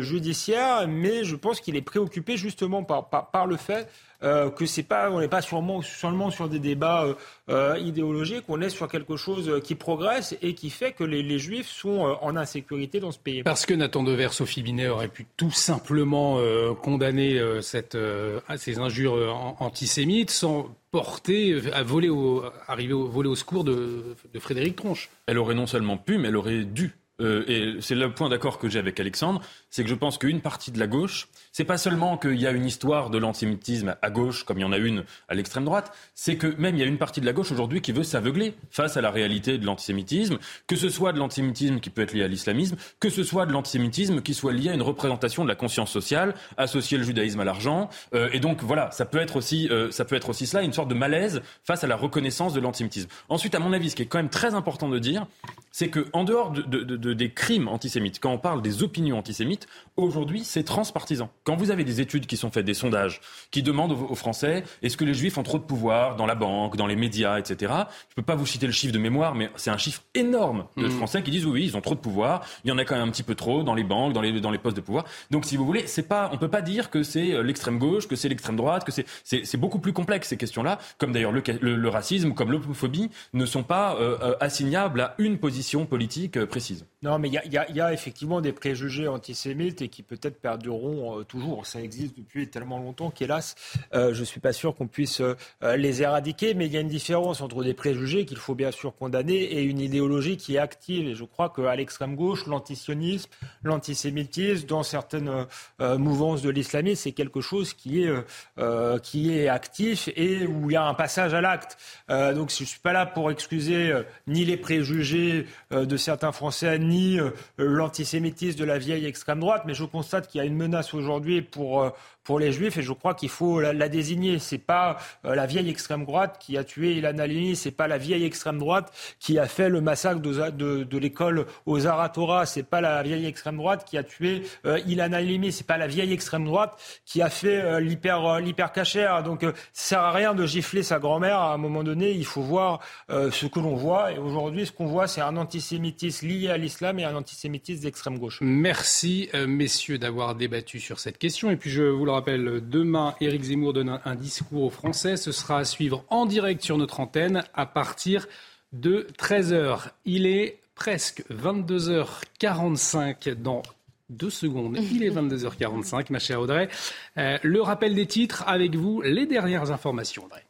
judiciaire, mais je pense qu'il est préoccupé justement par, le fait euh, que c'est pas, on n'est pas seulement sur des débats euh, euh, idéologiques, on est sur quelque chose qui progresse et qui fait que les, Juifs sont en insécurité dans ce pays. Parce que Nathan Dever, Sophie Binet aurait pu tout simplement condamner ces injures antisémites sans porter, à voler au, arriver au, voler au secours de, de Frédéric Tronche. Elle aurait non seulement pu, mais elle aurait dû euh, et c'est le point d'accord que j'ai avec Alexandre, c'est que je pense qu'une partie de la gauche, c'est pas seulement qu'il y a une histoire de l'antisémitisme à gauche, comme il y en a une à l'extrême droite, c'est que même il y a une partie de la gauche aujourd'hui qui veut s'aveugler face à la réalité de l'antisémitisme, que ce soit de l'antisémitisme qui peut être lié à l'islamisme, que ce soit de l'antisémitisme qui soit lié à une représentation de la conscience sociale, associer le judaïsme à l'argent, euh, et donc voilà, ça peut être aussi, euh, ça peut être aussi cela, une sorte de malaise face à la reconnaissance de l'antisémitisme. Ensuite, à mon avis, ce qui est quand même très important de dire, c'est que en dehors de, des crimes antisémites, quand on parle des opinions antisémites, aujourd'hui c'est transpartisan. Quand vous avez des études qui sont faites, des sondages, qui demandent aux, Français est-ce que les Juifs ont trop de pouvoir dans la banque, dans les médias, etc. Je ne peux pas vous citer le chiffre de mémoire, mais c'est un chiffre énorme de mmh. Français qui disent oui, oui, ils ont trop de pouvoir. Il y en a quand même un petit peu trop dans les banques, dans les, dans les postes de pouvoir. Donc si vous voulez, c'est pas, on peut pas dire que c'est euh, l'extrême gauche, que c'est l'extrême droite, que c'est, c'est, beaucoup plus complexe ces questions-là. Comme d'ailleurs le, le, racisme, comme l'homophobie, ne sont pas euh, euh, assignables à une position politique euh, précise. Non, mais il y, a effectivement des préjugés antisémites et qui peut-être perdureront euh, toujours. Ça existe depuis tellement longtemps qu'hélas, euh, je ne suis pas sûr qu'on puisse les éradiquer. Mais il y a une différence entre des préjugés qu'il faut bien sûr condamner et une idéologie qui est active. Et je crois qu'à l'extrême gauche, l'antisionisme, l'antisémitisme, dans certaines mouvances de l'islamisme, c'est quelque chose qui est, qui est actif et où il y a un passage à l'acte. donc je ne suis pas là pour excuser ni les préjugés euh, de certains Français ni euh, l'antisémitisme de la vieille extrême droite, mais je constate qu'il y a une menace aujourd'hui pour euh, pour les Juifs et je crois qu'il faut la, la désigner. C'est pas euh, la vieille extrême droite qui a tué Ilan Halimi, c'est pas la vieille extrême droite qui a fait le massacre de, l'école aux Aratora, c'est pas la vieille extrême droite qui a tué euh, Ilan Halimi, c'est pas la vieille extrême droite qui a fait euh, l'hyper euh, l'hyper cachère. Donc ça sert à rien de gifler sa grand-mère. À un moment donné, il faut voir ce que l'on voit et aujourd'hui, ce qu'on voit, c'est un antisémitisme lié à l'islam et un antisémitisme d'extrême gauche. Merci messieurs d'avoir débattu sur cette question et puis je vous rappelle, demain, Éric Zemmour donne un, discours aux Français. Ce sera à suivre en direct sur notre antenne à partir de 13h. Il est presque 22h45 dans deux secondes. Il est *laughs* 22h45, ma chère Audrey. Euh, le rappel des titres avec vous, les dernières informations, Audrey.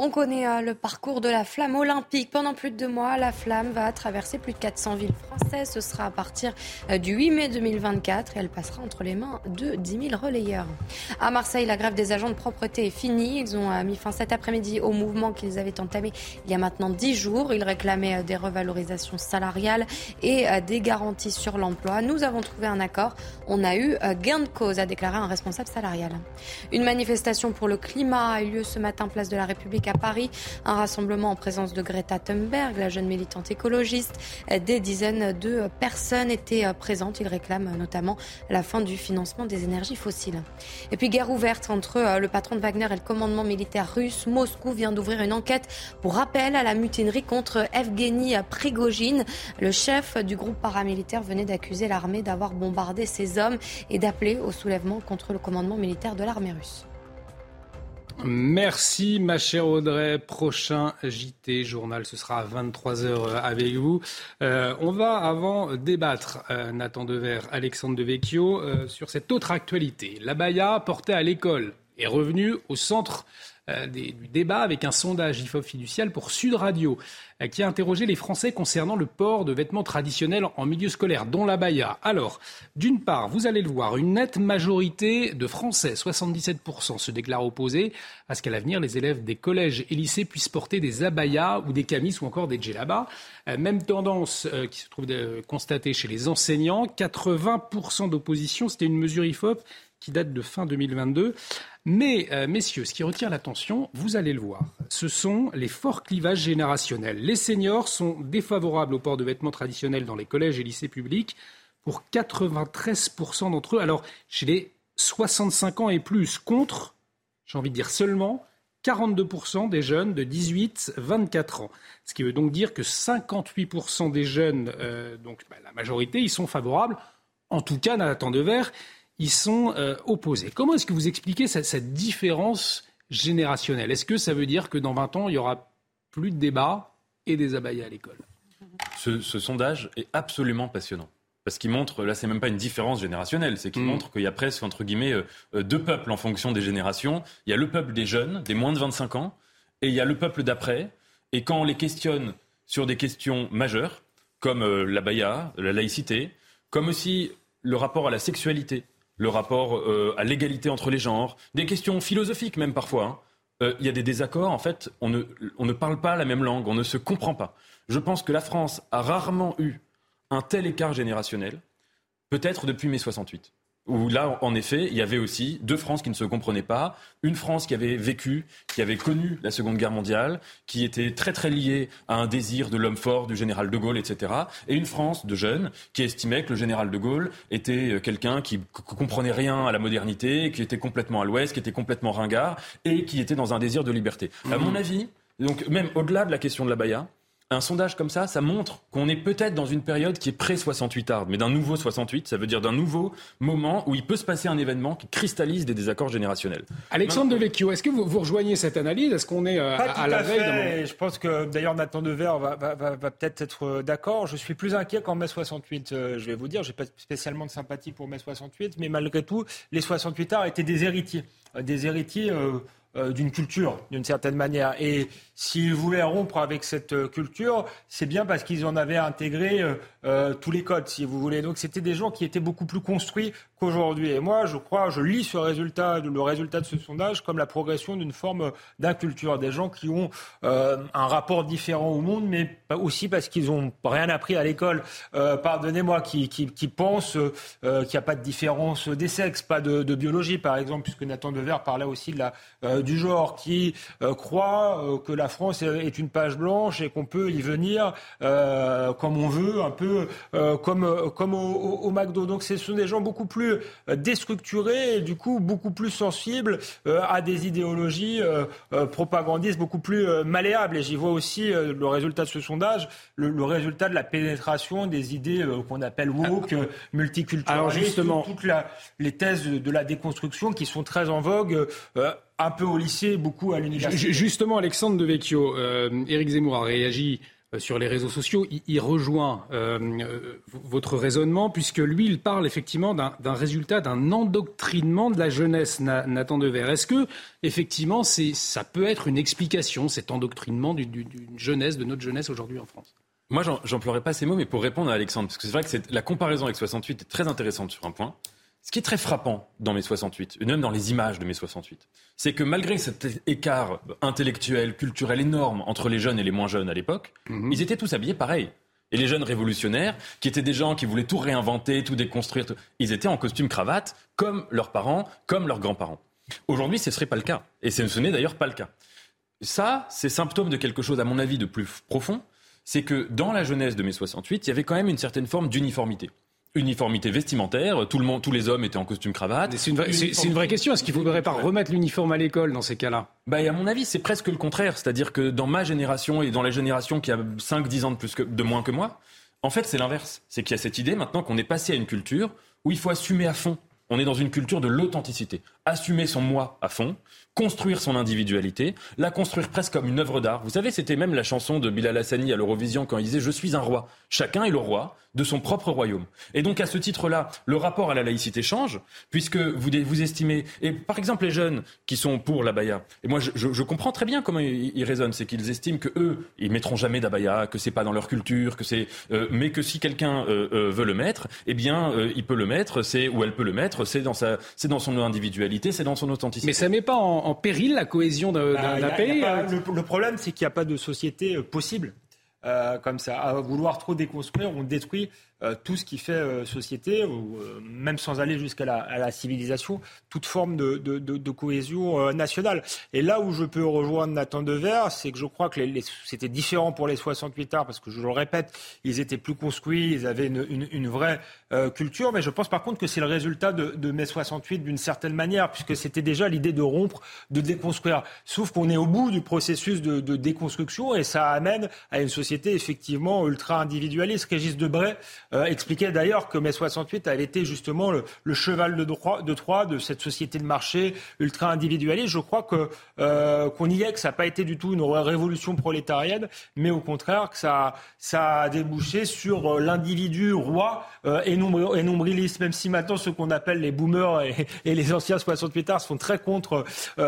On connaît euh, le parcours de la flamme olympique. Pendant plus de deux mois, la flamme va traverser plus de 400 villes françaises. Ce sera à partir euh, du 8 mai 2024 et elle passera entre les mains de 10 000 relayeurs. À Marseille, la grève des agents de propreté est finie. Ils ont euh, mis fin cet après-midi au mouvement qu'ils avaient entamé il y a maintenant 10 jours. Ils réclamaient des revalorisations salariales et des garanties sur l'emploi. Nous avons trouvé un accord. On a eu gain de cause, a déclaré un responsable salarial. Une manifestation pour le climat a eu lieu ce matin place de la République à Paris. Un rassemblement en présence de Greta Thunberg, la jeune militante écologiste. Des dizaines de personnes étaient présentes. Ils réclament notamment la fin du financement des énergies fossiles. Et puis guerre ouverte entre euh, le patron de Wagner et le commandement militaire russe. Moscou vient d'ouvrir une enquête pour rappel à la mutinerie contre Evgeny Prigogine. Le chef du groupe paramilitaire venait d'accuser l'armée d'avoir bombardé ses hommes et d'appeler au soulèvement contre le commandement militaire de l'armée russe. Merci ma chère Audrey. Prochain JT journal, ce sera à 23h avec vous. Euh, on va avant débattre, euh, Nathan Dever, Alexandre Devecchio, euh, sur cette autre actualité. La baya portée à l'école est revenue au centre euh, du débat avec un sondage IFOP fiducial pour Sud Radio euh, qui a interrogé les Français concernant le port de vêtements traditionnels en milieu scolaire, dont la baya. Alors, d'une part, vous allez le voir, une nette majorité de Français, 77%, se déclarent opposés à ce qu'à l'avenir, les élèves des collèges et lycées puissent porter des abayas ou des camis ou encore des djellabas. Euh, même tendance qui se trouve constatée chez les enseignants, 80% d'opposition, c'était une mesure IFOP qui date de fin 2022. Mais, euh, messieurs, ce qui retient l'attention, vous allez le voir, ce sont les forts clivages générationnels. Les seniors sont défavorables au port de vêtements traditionnels dans les collèges et lycées publics pour 93% d'entre eux. Alors, chez les 65 ans et plus, contre, j'ai envie de dire seulement, 42% des jeunes de 18-24 ans. Ce qui veut donc dire que 58% des jeunes, euh, donc bah, la majorité, ils sont favorables. En tout cas, Nathan Devers, ils sont euh, opposés. Comment est-ce que vous expliquez cette, différence générationnelle? Est-ce que ça veut dire que dans 20 ans, il y aura plus de débats et des abayas à l'école? Ce, sondage est absolument passionnant. Parce qu'il montre, là, c'est même pas une différence générationnelle, c'est qu'il mm. montre qu'il y a presque, entre guillemets, euh, euh, deux peuples en fonction des générations. Il y a le peuple des jeunes, des moins de 25 ans, et il y a le peuple d'après. Et quand on les questionne sur des questions majeures, comme la baya, la laïcité, comme aussi le rapport à la sexualité, le rapport euh, à l'égalité entre les genres, des questions philosophiques même parfois. Hein. Euh, il y a des désaccords, en fait, on ne, on ne parle pas la même langue, on ne se comprend pas. Je pense que la France a rarement eu un tel écart générationnel, peut-être depuis mai 68 où là, en effet, il y avait aussi deux France qui ne se comprenaient pas. Une France qui avait vécu, qui avait connu la Seconde Guerre mondiale, qui était très très liée à un désir de l'homme fort, du général de Gaulle, etc. Et une France de jeunes qui estimait que le général de Gaulle était euh, quelqu'un qui comprenait rien à la modernité, qui était complètement à l'ouest, qui était complètement ringard et qui était dans un désir de liberté. À mon avis, donc même au-delà de la question de la Baïa, un sondage comme ça, ça montre qu'on est peut-être dans une période qui est pré-68 arde, mais d'un nouveau 68, ça veut dire d'un nouveau moment où il peut se passer un événement qui cristallise des désaccords générationnels. Alexandre Devecchio, est-ce que vous, vous, rejoignez cette analyse? Est-ce qu'on est, euh, à, la veille Je pense que d'ailleurs Nathan Dever va, va, va, va peut-être être, euh, d'accord. Je suis plus inquiet qu'en mai 68. Euh, je vais vous dire, j'ai pas spécialement de sympathie pour mai 68, mais malgré tout, les 68 arts étaient des héritiers, des héritiers. Euh, d'une culture, d'une certaine manière. Et s'ils voulaient rompre avec cette euh, culture, c'est bien parce qu'ils en avaient intégré euh, tous les codes, si vous voulez. Donc c'était des gens qui étaient beaucoup plus construits qu'aujourd'hui. Et moi, je crois, je lis ce résultat, le résultat de ce sondage comme la progression d'une forme d'inculture. Des gens qui ont un rapport différent au monde, mais aussi parce qu'ils n'ont rien appris à l'école. Pardonnez-moi, qui, qui, pensent qu'il n'y a pas de différence des sexes, pas de, biologie, par exemple, puisque Nathan Dever parlait aussi de la du genre qui euh, euh, que la France est une page blanche et qu'on peut y venir euh, comme on veut, un peu comme, comme au, au, McDo. Donc ce sont des gens beaucoup plus déstructurés et du coup beaucoup plus sensibles à des idéologies propagandistes beaucoup plus malléables. Et j'y vois aussi le résultat de ce sondage, le, résultat de la pénétration des idées qu'on appelle woke, multiculturelles, Alors justement, toutes les thèses de la déconstruction qui sont très en vogue un peu au lycée, beaucoup à l'université. Justement, Alexandre Devecchio, euh, Éric Zemmour a réagi euh, sur les réseaux sociaux. Il, rejoint euh, votre raisonnement, puisque lui, il parle effectivement d'un résultat, d'un endoctrinement de la jeunesse, Nathan Devers. Est-ce que, effectivement, ça peut être une explication, cet endoctrinement d'une jeunesse, de notre jeunesse aujourd'hui en France? Moi, j'emploierais pas ces mots, mais pour répondre à Alexandre, parce que c'est vrai que la comparaison avec 68 est très intéressante sur un point. Ce qui est très frappant dans mai 68, et même dans les images de mai 68, c'est que malgré cet écart intellectuel, culturel énorme entre les jeunes et les moins jeunes à l'époque, mhm. ils étaient tous habillés pareil. Et les jeunes révolutionnaires, qui étaient des gens qui voulaient tout réinventer, tout déconstruire, ils étaient en costume cravate, comme leurs parents, comme leurs grands-parents. Aujourd'hui, ce ne serait pas le cas. Et ce n'est d'ailleurs pas le cas. ça, c'est symptôme de quelque chose, à mon avis, de plus profond. C'est que dans la jeunesse de mai 68, il y avait quand même une certaine forme d'uniformité uniformité vestimentaire, tout le monde, tous les hommes étaient en costume cravate. C'est une, vraie question. Est-ce qu'il ne faudrait pas remettre l'uniforme à l'école dans ces cas-là? Bah, À mon avis, c'est presque le contraire. C'est-à-dire que dans ma génération et dans la génération qui a 5-10 ans de, plus que, de moins que moi, en fait, c'est l'inverse. C'est qu'il y a cette idée maintenant qu'on est passé à une culture où il faut assumer à fond. On est dans une culture de l'authenticité. Assumer son moi à fond, construire son individualité, la construire presque comme une œuvre d'art. Vous savez, c'était même la chanson de Bilal Hassani à l'Eurovision quand il disait Je suis un roi. Chacun est le roi de son propre royaume. Et donc à ce titre-là, le rapport à la laïcité change, puisque vous, vous estimez, et par exemple les jeunes qui sont pour l'abaya, et moi je, je, comprends très bien comment ils, raisonnent, c'est qu'ils estiment que eux, ils mettront jamais d'abaya, que c'est pas dans leur culture, que c'est, euh, mais que si quelqu'un euh, euh, veut le mettre, eh bien il peut le mettre, c'est ou elle peut le mettre, c'est dans sa, c'est dans son individualité, c'est dans son authenticité. Mais ça met pas en, péril la cohésion d'un bah, pays. le, problème, c'est qu'il n'y a pas de société possible. Comme ça. À vouloir trop déconstruire, on détruit euh, tout ce qui fait euh, société, ou euh, même sans aller jusqu'à la, civilisation, toute forme de, cohésion nationale. Et là où je peux rejoindre Nathan Dever, c'est que je crois que c'était différent pour les 68 arts, parce que je le répète, ils étaient plus construits, ils avaient une, vraie culture, mais je pense par contre que c'est le résultat de, mai 68 d'une certaine manière, puisque c'était déjà l'idée de rompre, de déconstruire. Sauf qu'on est au bout du processus de, déconstruction et ça amène à une société effectivement ultra individualiste. Régis Debray euh, expliquait d'ailleurs que mai 68 avait été justement le, cheval de, droit, de Troie de cette société de marché ultra individualiste. Je crois que euh, qu'on y est, que ça n'a pas été du tout une révolution prolétarienne, mais au contraire que ça, ça a débouché sur euh, l'individu roi et, nombriliste, même si maintenant ceux qu'on appelle les boomers et, les anciens 68 arts sont très contre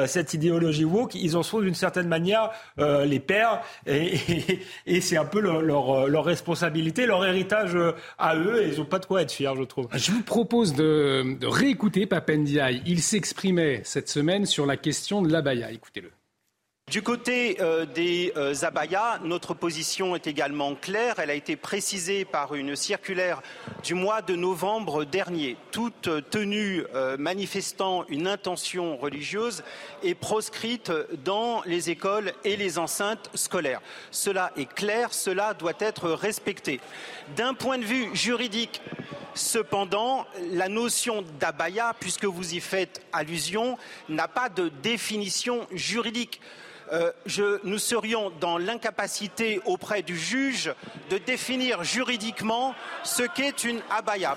cette idéologie woke, ils en sont d'une certaine manière les pères et, et c'est un peu leur, leur, leur, responsabilité, leur héritage à eux ils n'ont pas de quoi être fiers, je trouve. Je vous propose de, de réécouter Papendiaï. Il s'exprimait cette semaine sur la question de l'abaya. Écoutez-le. Du côté euh, des euh, abayas, notre position est également claire. Elle a été précisée par une circulaire du mois de novembre dernier. Toute tenue euh, manifestant une intention religieuse est proscrite dans les écoles et les enceintes scolaires. Cela est clair, cela doit être respecté. D'un point de vue juridique, Cependant, la notion d'abaya, puisque vous y faites allusion, n'a pas de définition juridique. Euh, nous serions dans l'incapacité auprès du juge de définir juridiquement ce qu'est une abaya.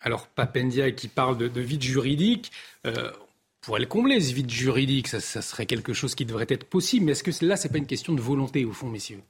Alors, Papendia qui parle de, vide juridique, euh, pourrait le combler, ce vide juridique, ça, serait quelque chose qui devrait être possible. Mais est-ce que là, ce n'est pas une question de volonté, au fond, messieurs?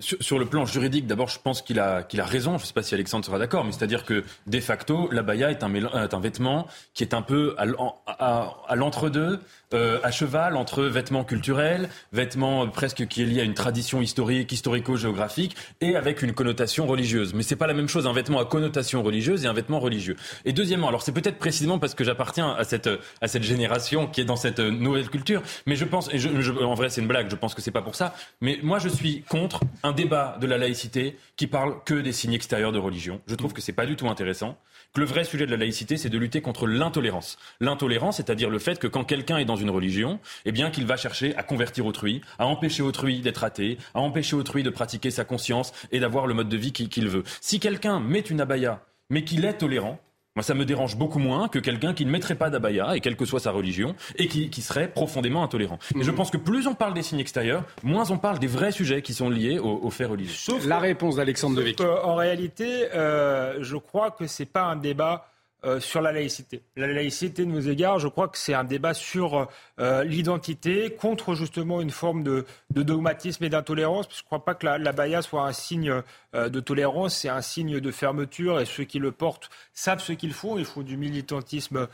Sur, le plan juridique, d'abord, je pense qu'il a, qu'il a raison. Je ne sais pas si Alexandre sera d'accord, mais c'est-à-dire que de facto, l'abaya est un, est un vêtement qui est un peu à l'entre-deux euh, à cheval entre vêtements culturels, vêtements presque qui est lié à une tradition historique, historico-géographique, et avec une connotation religieuse. Mais c'est pas la même chose un vêtement à connotation religieuse et un vêtement religieux. Et deuxièmement, alors c'est peut-être précisément parce que j'appartiens à cette à cette génération qui est dans cette nouvelle culture, mais je pense, et je, en vrai c'est une blague, je pense que c'est pas pour ça, mais moi je suis contre un débat de la laïcité qui parle que des signes extérieurs de religion. Je trouve que c'est pas du tout intéressant le vrai sujet de la laïcité, c'est de lutter contre l'intolérance. L'intolérance, c'est-à-dire le fait que quand quelqu'un est dans une religion, eh bien qu'il va chercher à convertir autrui, à empêcher autrui d'être athée, à empêcher autrui de pratiquer sa conscience et d'avoir le mode de vie qu'il veut. Si quelqu'un met une abaya, mais qu'il est tolérant, moi, ça me dérange beaucoup moins que quelqu'un qui ne mettrait pas d'abaya, et quelle que soit sa religion, et qui, serait profondément intolérant. Et je mhm. pense que plus on parle des signes extérieurs, moins on parle des vrais sujets qui sont liés aux, faits religieux. Sauf la réponse d'Alexandre Devic. En réalité, euh, je crois que c'est pas un débat euh, sur la laïcité. La laïcité de nos égards, je crois que c'est un débat sur euh, l'identité, contre justement une forme de, dogmatisme et d'intolérance. Je ne crois pas que la, la soit un signe euh, de tolérance, c'est un signe de fermeture et ceux qui le portent savent ce qu'ils font. Ils font du militantisme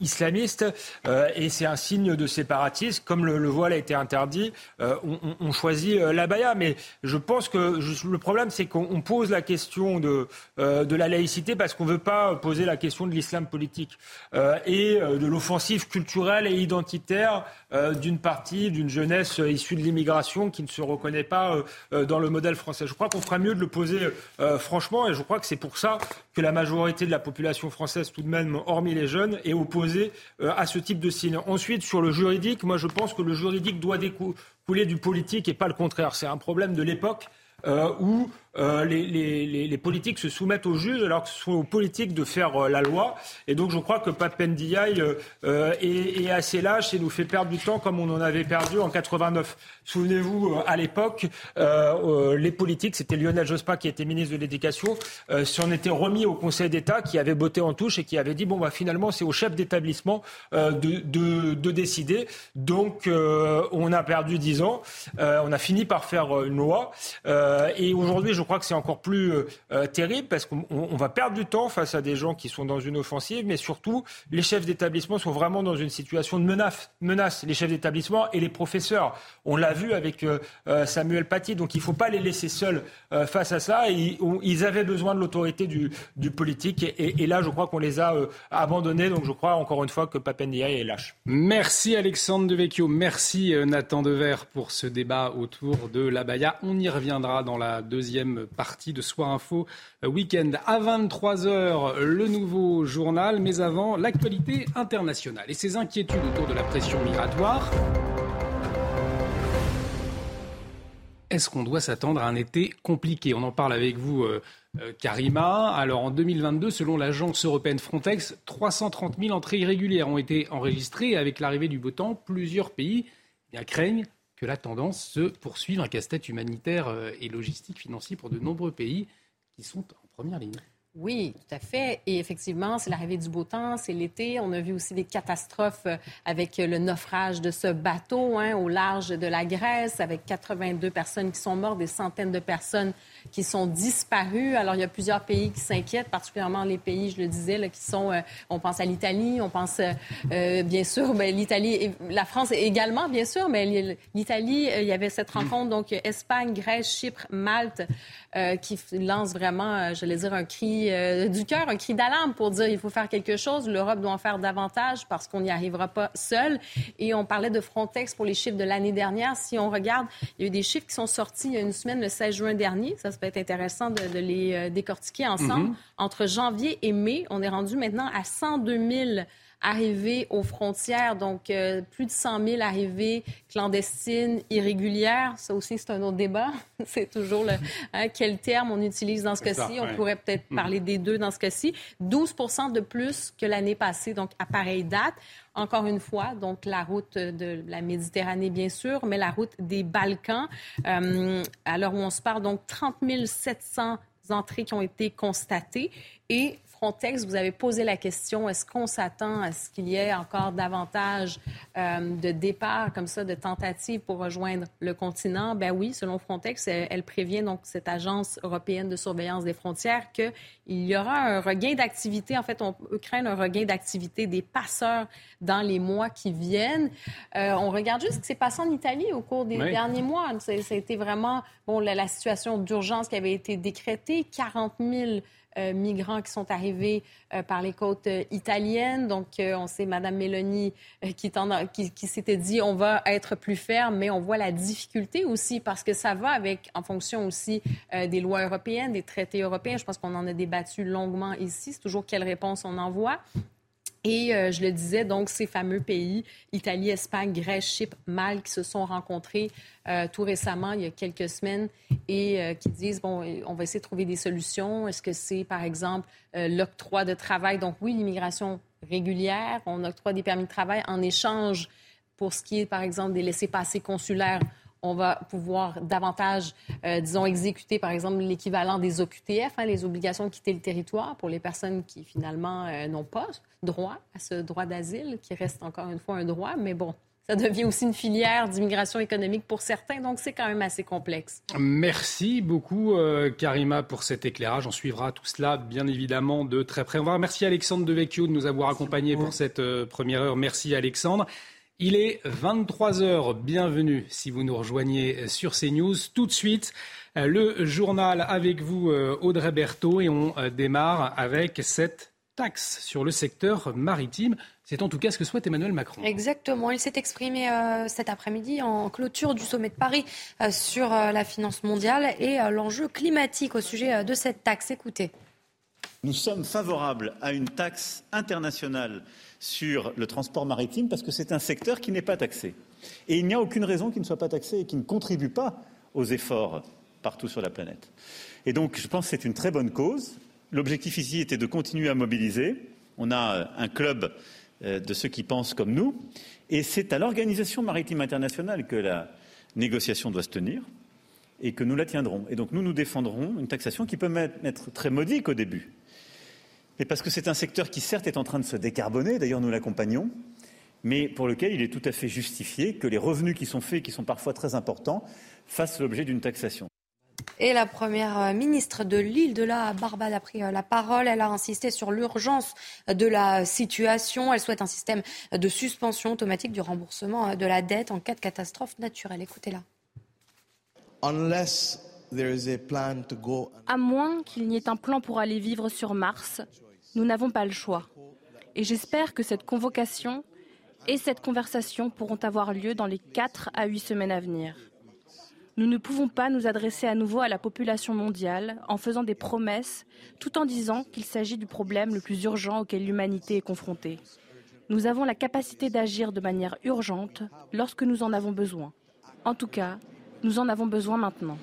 islamiste et c'est un signe de séparatisme. Comme le, voile a été interdit, on, choisit la baya. Mais je pense que le problème, c'est qu'on pose la question de, de la laïcité parce qu'on ne veut pas poser la question de l'islam politique et de l'offensive culturelle et identitaire d'une partie, d'une jeunesse issue de l'immigration qui ne se reconnaît pas dans le modèle français. Je crois qu'on fera mieux de le poser franchement et je crois que c'est pour ça que la majorité de la population française, tout de même, hormis les jeunes, est opposée à ce type de signe. Ensuite, sur le juridique, moi je pense que le juridique doit découler du politique et pas le contraire. C'est un problème de l'époque euh, où euh, les, politiques se soumettent aux juges alors que ce sont aux politiques de faire euh, la loi. Et donc je crois que Papendiaï euh, est, est, assez lâche et nous fait perdre du temps comme on en avait perdu en 89. Souvenez-vous, à l'époque, les politiques, c'était Lionel Jospin qui était ministre de l'Éducation, s'en était remis au Conseil d'État qui avait botté en touche et qui avait dit bon bah finalement c'est au chef d'établissement de, de, de, décider. Donc on a perdu dix ans, on a fini par faire une loi et aujourd'hui je crois que c'est encore plus euh, euh, terrible parce qu'on va perdre du temps face à des gens qui sont dans une offensive, mais surtout, les chefs d'établissement sont vraiment dans une situation de menace. menace les chefs d'établissement et les professeurs. On l'a vu avec euh, Samuel Paty, donc il ne faut pas les laisser seuls face à ça. Ils avaient besoin de l'autorité du, politique, et, là, je crois qu'on les a abandonnés. Donc je crois encore une fois que Papendia est lâche. Merci Alexandre Devecchio, merci Nathan Dever pour ce débat autour de l'abaya. On y reviendra dans la deuxième partie de Soir Info euh, Week-end. À 23h, le nouveau journal, mais avant, l'actualité internationale et ses inquiétudes autour de la pression migratoire. Est-ce qu'on doit s'attendre à un été compliqué? On en parle avec vous, euh, euh, Karima. Alors en 2022, selon l'agence européenne Frontex, 330 000 entrées irrégulières ont été enregistrées. Avec l'arrivée du beau temps, plusieurs pays eh craignent que la tendance se poursuive, un casse-tête humanitaire euh, et logistique financier pour de nombreux pays qui sont en première ligne. Oui, tout à fait. Et effectivement, c'est l'arrivée du beau temps, c'est l'été. On a vu aussi des catastrophes euh, avec le naufrage de ce bateau hein, au large de la Grèce, avec 82 personnes qui sont mortes, des centaines de personnes qui sont disparues. Alors, il y a plusieurs pays qui s'inquiètent, particulièrement les pays, je le disais, qui sont, euh, on pense à l'Italie, on pense euh, bien sûr, ben, l'Italie, la France également, bien sûr, mais l'Italie, il y avait cette rencontre, donc Espagne, Grèce, Chypre, Malte, qui lance vraiment, j'allais dire, un cri euh, du cœur, un cri d'alarme pour dire il faut faire quelque chose. L'Europe doit en faire davantage parce qu'on n'y arrivera pas seul. Et on parlait de Frontex pour les chiffres de l'année dernière. Si on regarde, il y a eu des chiffres qui sont sortis il y a une semaine, le 16 juin dernier. Ça peut être intéressant de, les euh, décortiquer ensemble. Mm-hmm. Entre janvier et mai, on est rendu maintenant à 102 000 arrivées aux frontières, donc euh, plus de 100 000 arrivées clandestines, irrégulières. Ça aussi, c'est un autre débat. *laughs* c'est toujours le, hein, quel terme on utilise dans ce cas-ci. On pourrait peut-être mm. parler des deux dans ce cas-ci. 12% de plus que l'année passée, donc à pareille date. Encore une fois, donc la route de la Méditerranée, bien sûr, mais la route des Balkans. Euh, à l'heure où on se parle, donc 30 700 entrées qui ont été constatées et Frontex, vous avez posé la question, est-ce qu'on s'attend à ce qu'il y ait encore davantage euh, de départs comme ça, de tentatives pour rejoindre le continent? Ben oui, selon Frontex, elle, prévient donc cette agence européenne de surveillance des frontières qu'il y aura un regain d'activité. En fait, on peut craindre un regain d'activité des passeurs dans les mois qui viennent. Euh, on regarde juste ce qui s'est passé en Italie au cours des derniers mois. Ça, a été vraiment bon, la, la situation d'urgence qui avait été décrétée, 40 000 euh, migrants qui sont arrivés euh, par les côtes euh, italiennes. Donc, on sait Mme Mélanie qui, qui, s'était dit on va être plus ferme, mais on voit la difficulté aussi parce que ça va avec, en fonction aussi des lois européennes, des traités européens. Je pense qu'on en a débattu longuement ici. C'est toujours quelle réponse on envoie. Et euh, je le disais, donc, ces fameux pays, Italie, Espagne, Grèce, Chypre, Malte, qui se sont rencontrés euh, tout récemment, il y a quelques semaines, et euh, qui disent, bon, on va essayer de trouver des solutions. Est-ce que c'est, par exemple, l'octroi de travail? Donc, oui, l'immigration régulière, on octroie des permis de travail en échange pour ce qui est, par exemple, des laissés-passer consulaires on va pouvoir davantage, euh, disons, exécuter, par exemple, l'équivalent des OQTF, hein, les obligations de quitter le territoire pour les personnes qui, finalement, euh, n'ont pas droit à ce droit d'asile, qui reste encore une fois un droit, mais bon. Ça devient aussi une filière d'immigration économique pour certains, donc c'est quand même assez complexe. Merci beaucoup, euh, Karima, pour cet éclairage. On suivra tout cela, bien évidemment, de très près. On va remercier Alexandre Devecchio de nous avoir accompagnés pour cette première heure. Merci, Alexandre. Il est 23h. Bienvenue si vous nous rejoignez sur CNews. Tout de suite, le journal avec vous, euh, Audrey Berthaud, et on euh, démarre avec cette taxe sur le secteur maritime. C'est en tout cas ce que souhaite Emmanuel Macron. Exactement. Il s'est exprimé euh, cet après-midi en clôture du sommet de Paris euh, sur euh, la finance mondiale et l'enjeu climatique au sujet de cette taxe. Écoutez. Nous sommes favorables à une taxe internationale sur le transport maritime parce que c'est un secteur qui n'est pas taxé. Et il n'y a aucune raison qu'il ne soit pas taxé et qu'il ne contribue pas aux efforts partout sur la planète. Et donc, je pense que c'est une très bonne cause. L'objectif ici était de continuer à mobiliser. On a un club euh, de ceux qui pensent comme nous. Et c'est à l'Organisation maritime internationale que la négociation doit se tenir et que nous la tiendrons. Et donc, nous, nous défendrons une taxation qui peut être très modique au début. Mais parce que c'est un secteur qui, certes, est en train de se décarboner, d'ailleurs, nous l'accompagnons, mais pour lequel il est tout à fait justifié que les revenus qui sont faits, qui sont parfois très importants, fassent l'objet d'une taxation. Et la première euh, ministre de l'île de la Barbade a pris euh, la parole. Elle a insisté sur l'urgence de la situation. Elle souhaite un système de suspension automatique du remboursement euh, de la dette en cas de catastrophe naturelle. Écoutez-la. À moins qu'il n'y ait un plan pour aller vivre sur Mars, nous n'avons pas le choix. Et j'espère que cette convocation et cette conversation pourront avoir lieu dans les 4 à 8 semaines à venir. Nous ne pouvons pas nous adresser à nouveau à la population mondiale en faisant des promesses tout en disant qu'il s'agit du problème le plus urgent auquel l'humanité est confrontée. Nous avons la capacité d'agir de manière urgente lorsque nous en avons besoin. En tout cas, nous en avons besoin maintenant.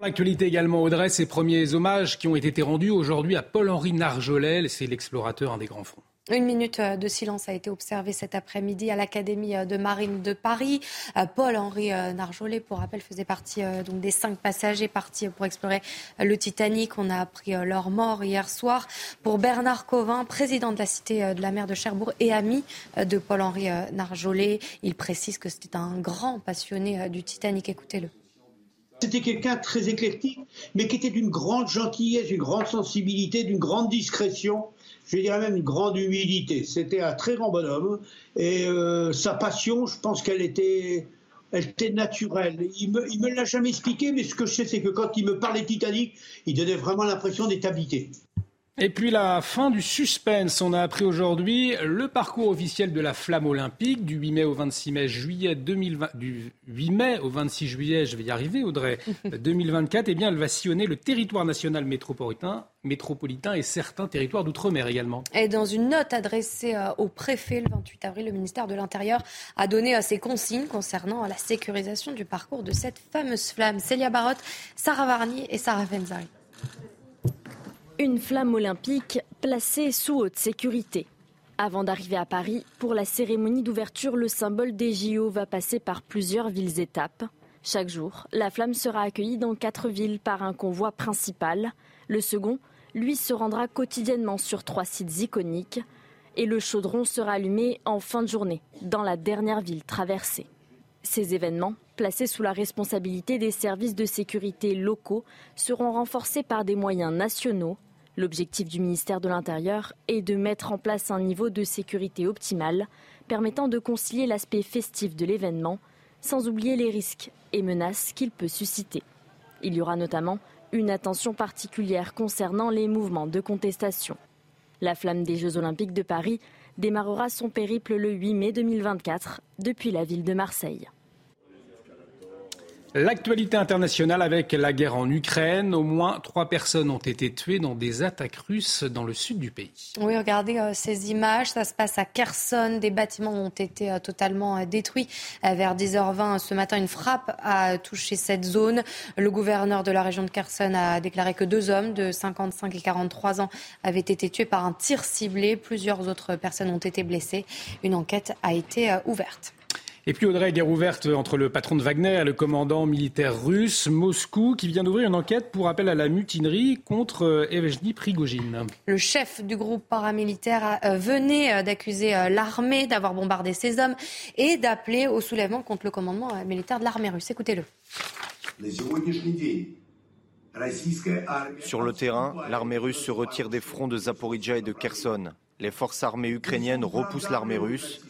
L'actualité également, Audrey, ces premiers hommages qui ont été rendus aujourd'hui à Paul-Henri Narjolet, c'est l'explorateur, un des grands fronts. Une minute euh, de silence a été observée cet après-midi à l'Académie euh, de marine de Paris. Euh, Paul-Henri Narjolet, pour rappel, faisait partie donc des cinq passagers partis pour explorer le Titanic. On a appris leur mort hier soir. Pour Bernard Covin, président de la Cité de la mer de Cherbourg et ami de Paul-Henri Narjolet, il précise que c'était un grand passionné du Titanic. Écoutez-le. C'était quelqu'un très éclectique, mais qui était d'une grande gentillesse, d'une grande sensibilité, d'une grande discrétion je dirais même une grande humilité. C'était un très grand bonhomme et euh, sa passion, je pense qu'elle était, elle était naturelle. Il me, il me l'a jamais expliqué, mais ce que je sais, c'est que quand il me parlait Titanic, il donnait vraiment l'impression d'être habité. Et puis la fin du suspense. On a appris aujourd'hui le parcours officiel de la flamme olympique du 8 mai au 26 mai juillet 2020, du 8 mai au 26 juillet, je vais y arriver Audrey, *laughs* 2024. Eh bien, elle va sillonner le territoire national métropolitain, métropolitain et certains territoires d'outre-mer également. Et dans une note adressée euh, au préfet le 28 avril, le ministère de l'Intérieur a donné euh, ses consignes concernant la sécurisation du parcours de cette fameuse flamme. Célia Barotte, Sarah Varnier et Sarah Fenzari. Une flamme olympique placée sous haute sécurité. Avant d'arriver à Paris, pour la cérémonie d'ouverture, le symbole des JO va passer par plusieurs villes-étapes. Chaque jour, la flamme sera accueillie dans quatre villes par un convoi principal. Le second, lui, se rendra quotidiennement sur trois sites iconiques. Et le chaudron sera allumé en fin de journée, dans la dernière ville traversée. Ces événements, placés sous la responsabilité des services de sécurité locaux, seront renforcés par des moyens nationaux L'objectif du ministère de l'Intérieur est de mettre en place un niveau de sécurité optimal permettant de concilier l'aspect festif de l'événement sans oublier les risques et menaces qu'il peut susciter. Il y aura notamment une attention particulière concernant les mouvements de contestation. La flamme des Jeux olympiques de Paris démarrera son périple le 8 mai 2024 depuis la ville de Marseille. L'actualité internationale avec la guerre en Ukraine. Au moins trois personnes ont été tuées dans des attaques russes dans le sud du pays. Oui, regardez euh, ces images. Ça se passe à Kherson. Des bâtiments ont été euh, totalement euh, détruits. vers 10h20 ce matin, une frappe a touché cette zone. Le gouverneur de la région de Kherson a déclaré que deux hommes de 55 et 43 ans avaient été tués par un tir ciblé. Plusieurs autres personnes ont été blessées. Une enquête a été ouverte. Et puis Audrey, guerre ouverte entre le patron de Wagner et le commandant militaire russe, Moscou, qui vient d'ouvrir une enquête pour appel à la mutinerie contre euh, Evgeny Prigogine. Le chef du groupe paramilitaire euh, venait euh, d'accuser l'armée d'avoir bombardé ses hommes et d'appeler au soulèvement contre le commandement militaire de l'armée russe. Écoutez-le. Sur le terrain, l'armée russe se retire des fronts de Zaporizhia et de Kherson. Les forces armées ukrainiennes repoussent l'armée russe.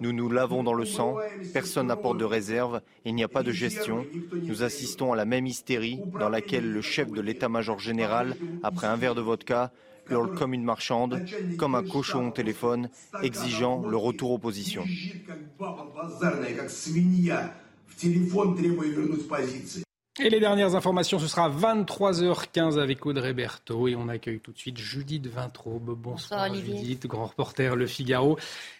Nous nous lavons dans le sang, personne n'apporte de réserve, il n'y a pas de gestion. Nous assistons à la même hystérie dans laquelle le chef de l'état-major général, après un verre de vodka, hurle comme une marchande, comme un cochon au téléphone, exigeant le retour aux positions. Et les dernières informations, ce sera 23h15 avec Audrey Berthaud. Et on accueille tout de suite Judith Vintraube. Bonsoir, Bonsoir Judith, grand reporter Le Figaro.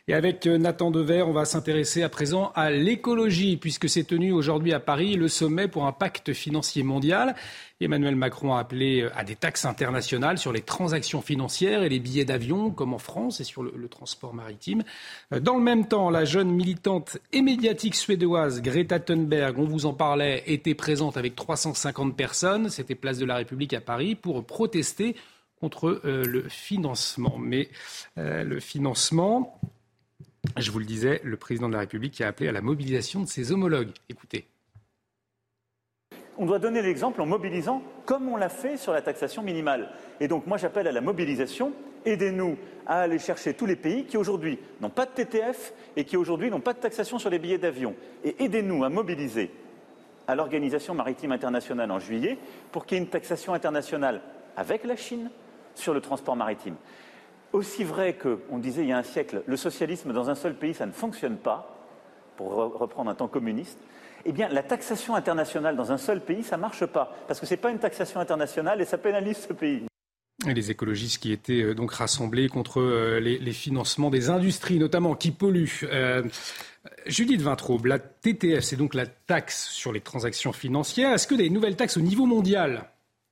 Et avec euh, Nathan Dever, on va s'intéresser à présent à l'écologie, puisque s'est tenu aujourd'hui à Paris le sommet pour un pacte financier mondial. Emmanuel Macron a appelé euh, à des taxes internationales sur les transactions financières et les billets d'avion, comme en France, et sur le, transport maritime. Euh, dans le même temps, la jeune militante et médiatique suédoise Greta Thunberg, on vous en parlait, était présente avec 350 personnes. C'était place de la République à Paris pour protester contre euh, le financement. Mais le financement, je vous le disais, le président de la République a appelé à la mobilisation de ses homologues. Écoutez. On doit donner l'exemple en mobilisant comme on l'a fait sur la taxation minimale. Et donc moi j'appelle à la mobilisation. Aidez-nous à aller chercher tous les pays qui aujourd'hui n'ont pas de TTF et qui aujourd'hui n'ont pas de taxation sur les billets d'avion. Et aidez-nous à mobiliser à l'Organisation maritime internationale en juillet pour qu'il y ait une taxation internationale avec la Chine sur le transport maritime. Aussi vrai qu'on disait il y a un siècle, le socialisme dans un seul pays, ça ne fonctionne pas, pour reprendre un temps communiste, eh bien, la taxation internationale dans un seul pays, ça ne marche pas, parce que ce n'est pas une taxation internationale et ça pénalise ce pays. Les écologistes qui étaient euh, donc rassemblés contre euh, les, les, financements des industries, notamment, qui polluent. Euh, Judith Vintraube, la TTF, c'est donc la taxe sur les transactions financières. Est-ce que des nouvelles taxes au niveau mondial,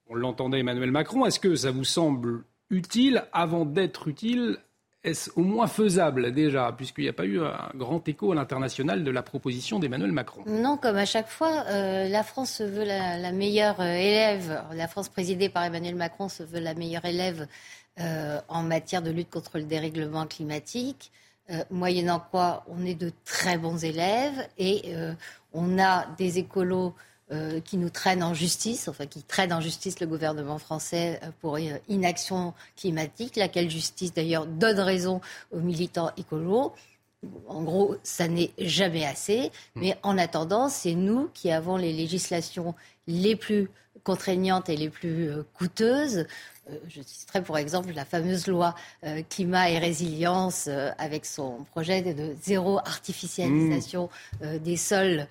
on l'entendait Emmanuel Macron, est-ce que ça vous semble utile avant d'être utile est-ce au moins faisable déjà, puisqu'il n'y a pas eu un grand écho à l'international de la proposition d'Emmanuel Macron? Non, comme à chaque fois, euh, la France se veut la, meilleure euh, élève. La France présidée par Emmanuel Macron se veut la meilleure élève euh, en matière de lutte contre le dérèglement climatique. Moyennant quoi on est de très bons élèves et on a des écolos euh, qui nous traînent en justice, enfin qui traînent en justice le gouvernement français pour inaction climatique, laquelle justice d'ailleurs donne raison aux militants écolos. En gros, ça n'est jamais assez, mais en attendant, c'est nous qui avons les législations les plus contraignantes et les plus coûteuses euh, je citerai pour exemple la fameuse loi euh, climat et résilience euh, avec son projet de, zéro artificialisation mmh. des sols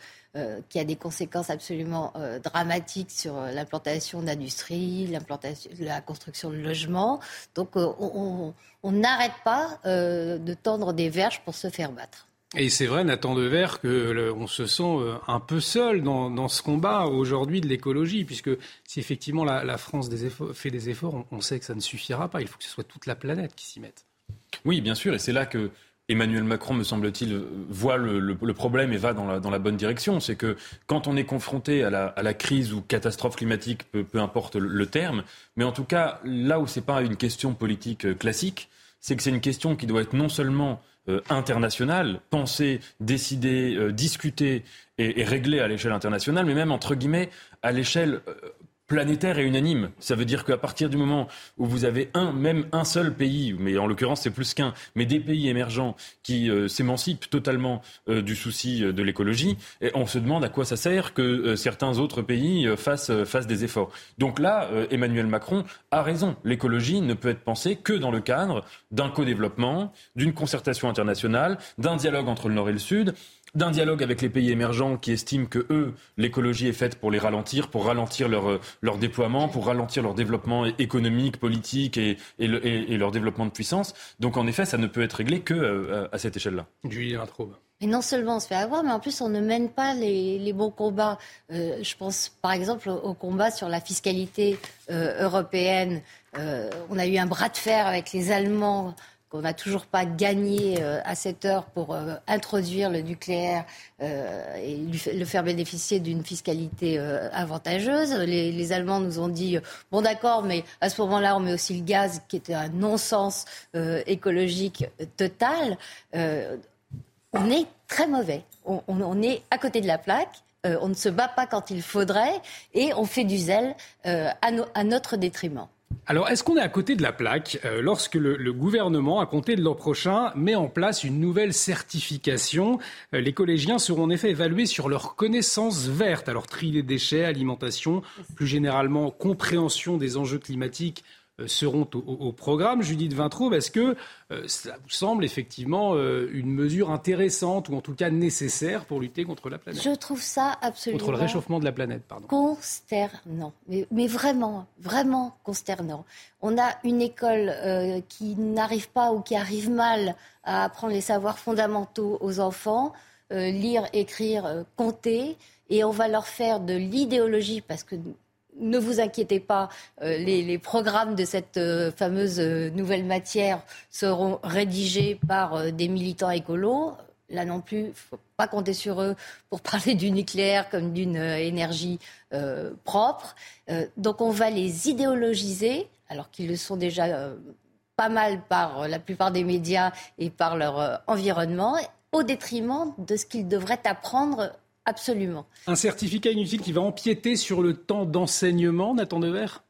qui a des conséquences absolument dramatiques sur l'implantation d'industries, l'implantation, la construction de logements. Donc on n'arrête pas de tendre des verges pour se faire battre. Et c'est vrai, Nathan Dever, qu'on se sent euh, un peu seul dans, ce combat aujourd'hui de l'écologie, puisque si effectivement la, France fait des efforts, on, sait que ça ne suffira pas. Il faut que ce soit toute la planète qui s'y mette. Oui, bien sûr, et c'est là que Emmanuel Macron, me semble-t-il, voit le, problème et va dans la, bonne direction. C'est que quand on est confronté à la, crise ou catastrophe climatique, peu, importe le, terme, mais en tout cas, là où ce n'est pas une question politique euh, classique, c'est que c'est une question qui doit être non seulement euh, internationale, penser, décider, euh, discuter et, et, régler à l'échelle internationale, mais même entre guillemets à l'échelle euh, planétaire et unanime. Ça veut dire qu'à partir du moment où vous avez un, même un seul pays, mais en l'occurrence c'est plus qu'un, mais des pays émergents qui euh, s'émancipent totalement euh, du souci euh, de l'écologie, on se demande à quoi ça sert que certains autres pays fassent, fassent des efforts. Donc là, Emmanuel Macron a raison. L'écologie ne peut être pensée que dans le cadre d'un co-développement, d'une concertation internationale, d'un dialogue entre le Nord et le Sud d'un dialogue avec les pays émergents qui estiment que eux, l'écologie est faite pour les ralentir, pour ralentir leur, euh, leur déploiement, pour ralentir leur développement économique, politique et, et, et, leur développement de puissance. Donc en effet, ça ne peut être réglé que euh, à cette échelle-là. Julien Traube. Et non seulement on se fait avoir, mais en plus on ne mène pas les, les bons combats. Euh, je pense par exemple au, combat sur la fiscalité euh, européenne. Euh, on a eu un bras de fer avec les Allemands qu'on n'a toujours pas gagné euh, à cette heure pour euh, introduire le nucléaire euh, et le faire bénéficier d'une fiscalité avantageuse. Les, Allemands nous ont dit bon d'accord, mais à ce moment-là, on met aussi le gaz, qui était un non-sens écologique total. on est très mauvais. On, est à côté de la plaque. on ne se bat pas quand il faudrait et on fait du zèle à notre détriment. Alors, est-ce qu'on est à côté de la plaque euh, lorsque le, gouvernement, à compter de l'an prochain, met en place une nouvelle certification euh, Les collégiens seront en effet évalués sur leurs connaissances vertes, alors tri des déchets, alimentation, plus généralement compréhension des enjeux climatiques seront au, programme. Judith Vintraube, est-ce que euh, ça vous semble effectivement euh, une mesure intéressante ou en tout cas nécessaire pour lutter contre la planète? Je trouve ça absolument. Contre le réchauffement de la planète, pardon. Consternant. Mais, mais vraiment, vraiment consternant. On a une école qui n'arrive pas ou qui arrive mal à apprendre les savoirs fondamentaux aux enfants, lire, écrire, compter, et on va leur faire de l'idéologie parce que ne vous inquiétez pas, euh, les, programmes de cette euh, fameuse euh, nouvelle matière seront rédigés par des militants écolos. Là non plus, il ne faut pas compter sur eux pour parler du nucléaire comme d'une énergie propre. donc on va les idéologiser, alors qu'ils le sont déjà pas mal par la plupart des médias et par leur environnement, au détriment de ce qu'ils devraient apprendre Absolument. Un certificat inutile qui va empiéter sur le temps d'enseignement, Nathan Devers?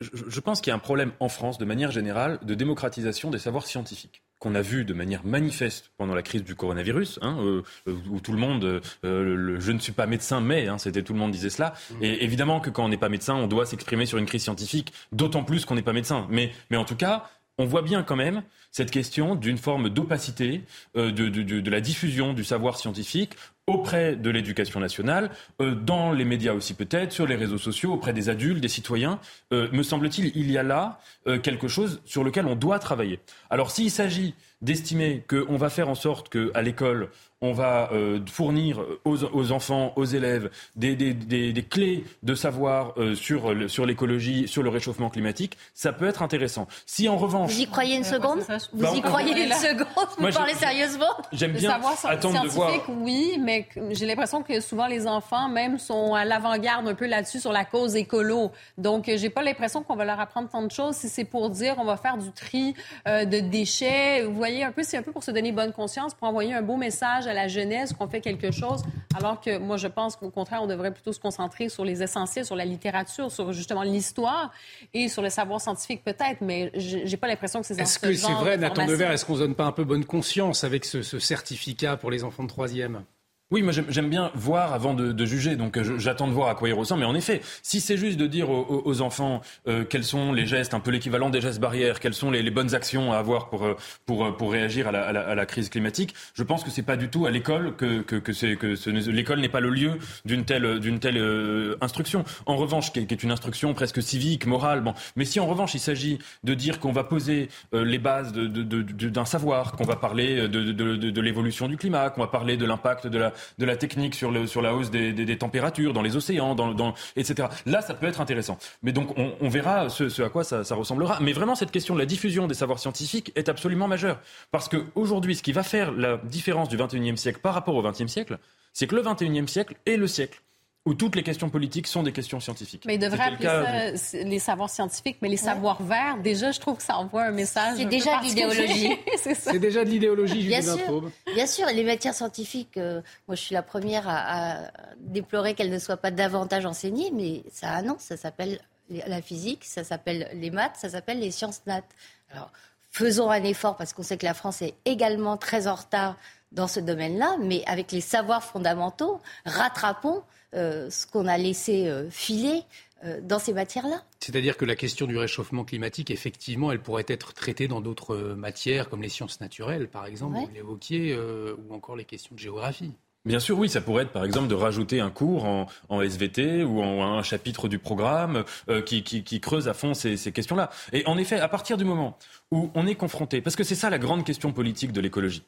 Je, pense qu'il y a un problème en France, de manière générale, de démocratisation des savoirs scientifiques qu'on a vu de manière manifeste pendant la crise du coronavirus, hein, euh, où tout le monde, euh, je ne suis pas médecin, mais hein, c'était tout le monde disait cela. Mmh. Et évidemment que quand on n'est pas médecin, on doit s'exprimer sur une crise scientifique, d'autant plus qu'on n'est pas médecin. Mais, mais en tout cas, on voit bien quand même cette question d'une forme d'opacité euh, de, la diffusion du savoir scientifique auprès de l'éducation nationale, euh, dans les médias aussi peut-être, sur les réseaux sociaux, auprès des adultes, des citoyens. Euh, me semble-t-il, il y a là quelque chose sur lequel on doit travailler. Alors s'il s'agit d'estimer qu'on va faire en sorte qu'à l'école, on va euh, fournir aux, enfants, aux élèves, des, des, des, clés de savoir euh, sur, sur l'écologie, sur le réchauffement climatique, ça peut être intéressant. Si en revanche... Vous y croyez une seconde Vous y croyez une seconde Vous parlez sérieusement J'aime bien savoir attendre de voir... oui, mais j'ai l'impression que souvent les enfants même sont à l'avant-garde un peu là-dessus sur la cause écolo. Donc, j'ai pas l'impression qu'on va leur apprendre tant de choses si c'est pour dire on va faire du tri euh, de déchets. Vous voyez, un peu, c'est un peu pour se donner bonne conscience, pour envoyer un beau message à la jeunesse qu'on fait quelque chose, alors que moi, je pense qu'au contraire, on devrait plutôt se concentrer sur les essentiels, sur la littérature, sur justement l'histoire et sur le savoir scientifique peut-être, mais j'ai pas l'impression que c'est Est-ce que c'est vrai, Nathan Devers, est-ce qu'on donne pas un peu bonne conscience avec ce, ce certificat pour les enfants de troisième? Oui, moi j'aime bien voir avant de, juger, donc euh, j'attends de voir à quoi il ressemble. Mais en effet, si c'est juste de dire aux, enfants euh, quels sont les gestes, un peu l'équivalent des gestes barrières, quelles sont les, bonnes actions à avoir pour, euh, pour, pour réagir à la, à, la, crise climatique, je pense que c'est pas du tout à l'école que, que, que, que l'école n'est pas le lieu d'une telle, telle instruction. En revanche, qui est, une instruction presque civique, morale, bon. Mais si en revanche il s'agit de dire qu'on va poser les bases d'un de, de, savoir, qu'on va parler de l'évolution du climat, qu'on va parler de l'impact de la de la technique sur, sur la hausse des, températures dans les océans, dans, etc. Là, ça peut être intéressant. Mais donc, on, verra ce, à quoi ça, ça, ressemblera. Mais vraiment, cette question de la diffusion des savoirs scientifiques est absolument majeure. Parce qu'aujourd'hui, ce qui va faire la différence du 21e siècle par rapport au 20e siècle, c'est que le 21e siècle est le siècle où toutes les questions politiques sont des questions scientifiques. Mais il devrait appeler ça les savoirs scientifiques, mais les savoirs verts, déjà, je trouve que ça envoie un message. C'est déjà de l'idéologie. *laughs* c'est déjà de l'idéologie, Bien sûr. Bien sûr, les matières scientifiques, euh, moi je suis la première à, déplorer qu'elles ne soient pas davantage enseignées, mais ça a non, ça s'appelle la physique, ça s'appelle les maths, ça s'appelle les sciences nat. Alors, faisons un effort parce qu'on sait que la France est également très en retard dans ce domaine-là, mais avec les savoirs fondamentaux, rattrapons ce qu'on a laissé euh, filer euh, dans ces matières-là. C'est-à-dire que la question du réchauffement climatique, effectivement, elle pourrait être traitée dans d'autres matières, comme les sciences naturelles, par exemple, vous l'évoquiez, ou encore les questions de géographie. Bien sûr, oui, ça pourrait être par exemple de rajouter un cours en, SVT ou en, un chapitre du programme qui, creuse à fond ces, ces questions-là. Et en effet, à partir du moment où on est confronté, parce que c'est ça la grande question politique de l'écologie,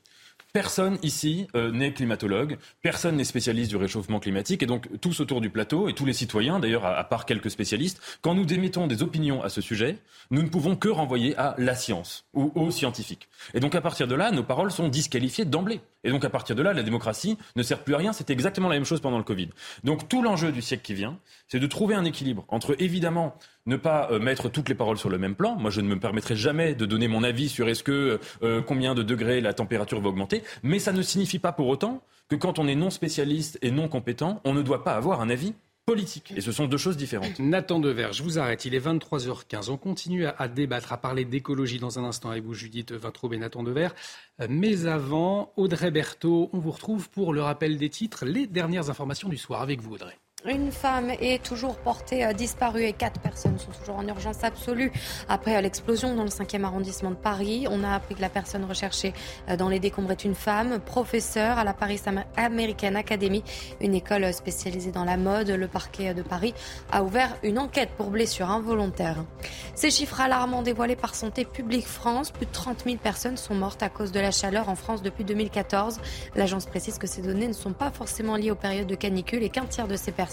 Personne ici euh, n'est climatologue, personne n'est spécialiste du réchauffement climatique, et donc tous autour du plateau, et tous les citoyens d'ailleurs, à, part quelques spécialistes, quand nous émettons des opinions à ce sujet, nous ne pouvons que renvoyer à la science ou aux scientifiques. Et donc à partir de là, nos paroles sont disqualifiées d'emblée. Et donc à partir de là, la démocratie ne sert plus à rien. C'est exactement la même chose pendant le Covid. Donc tout l'enjeu du siècle qui vient, c'est de trouver un équilibre entre évidemment ne pas euh, mettre toutes les paroles sur le même plan. Moi, je ne me permettrai jamais de donner mon avis sur est-ce que euh, combien de degrés la température va augmenter, mais ça ne signifie pas pour autant que quand on est non spécialiste et non compétent, on ne doit pas avoir un avis politique. Et ce sont deux choses différentes. Nathan Dever, je vous arrête. Il est 23h15. On continue à, débattre, à parler d'écologie dans un instant avec vous, Judith Vintraube et Nathan Dever. Euh, mais avant, Audrey Berthaud, on vous retrouve pour le rappel des titres, les dernières informations du soir avec vous, Audrey. Une femme est toujours portée euh, disparue et quatre personnes sont toujours en urgence absolue après euh, l'explosion dans le 5e arrondissement de Paris. On a appris que la personne recherchée euh, dans les décombres est une femme, professeure à la Paris American Academy, une école spécialisée dans la mode. Le parquet de Paris a ouvert une enquête pour blessure involontaire. Ces chiffres alarmants dévoilés par Santé publique France, plus de 30 000 personnes sont mortes à cause de la chaleur en France depuis 2014. L'agence précise que ces données ne sont pas forcément liées aux périodes de canicule et qu'un tiers de ces personnes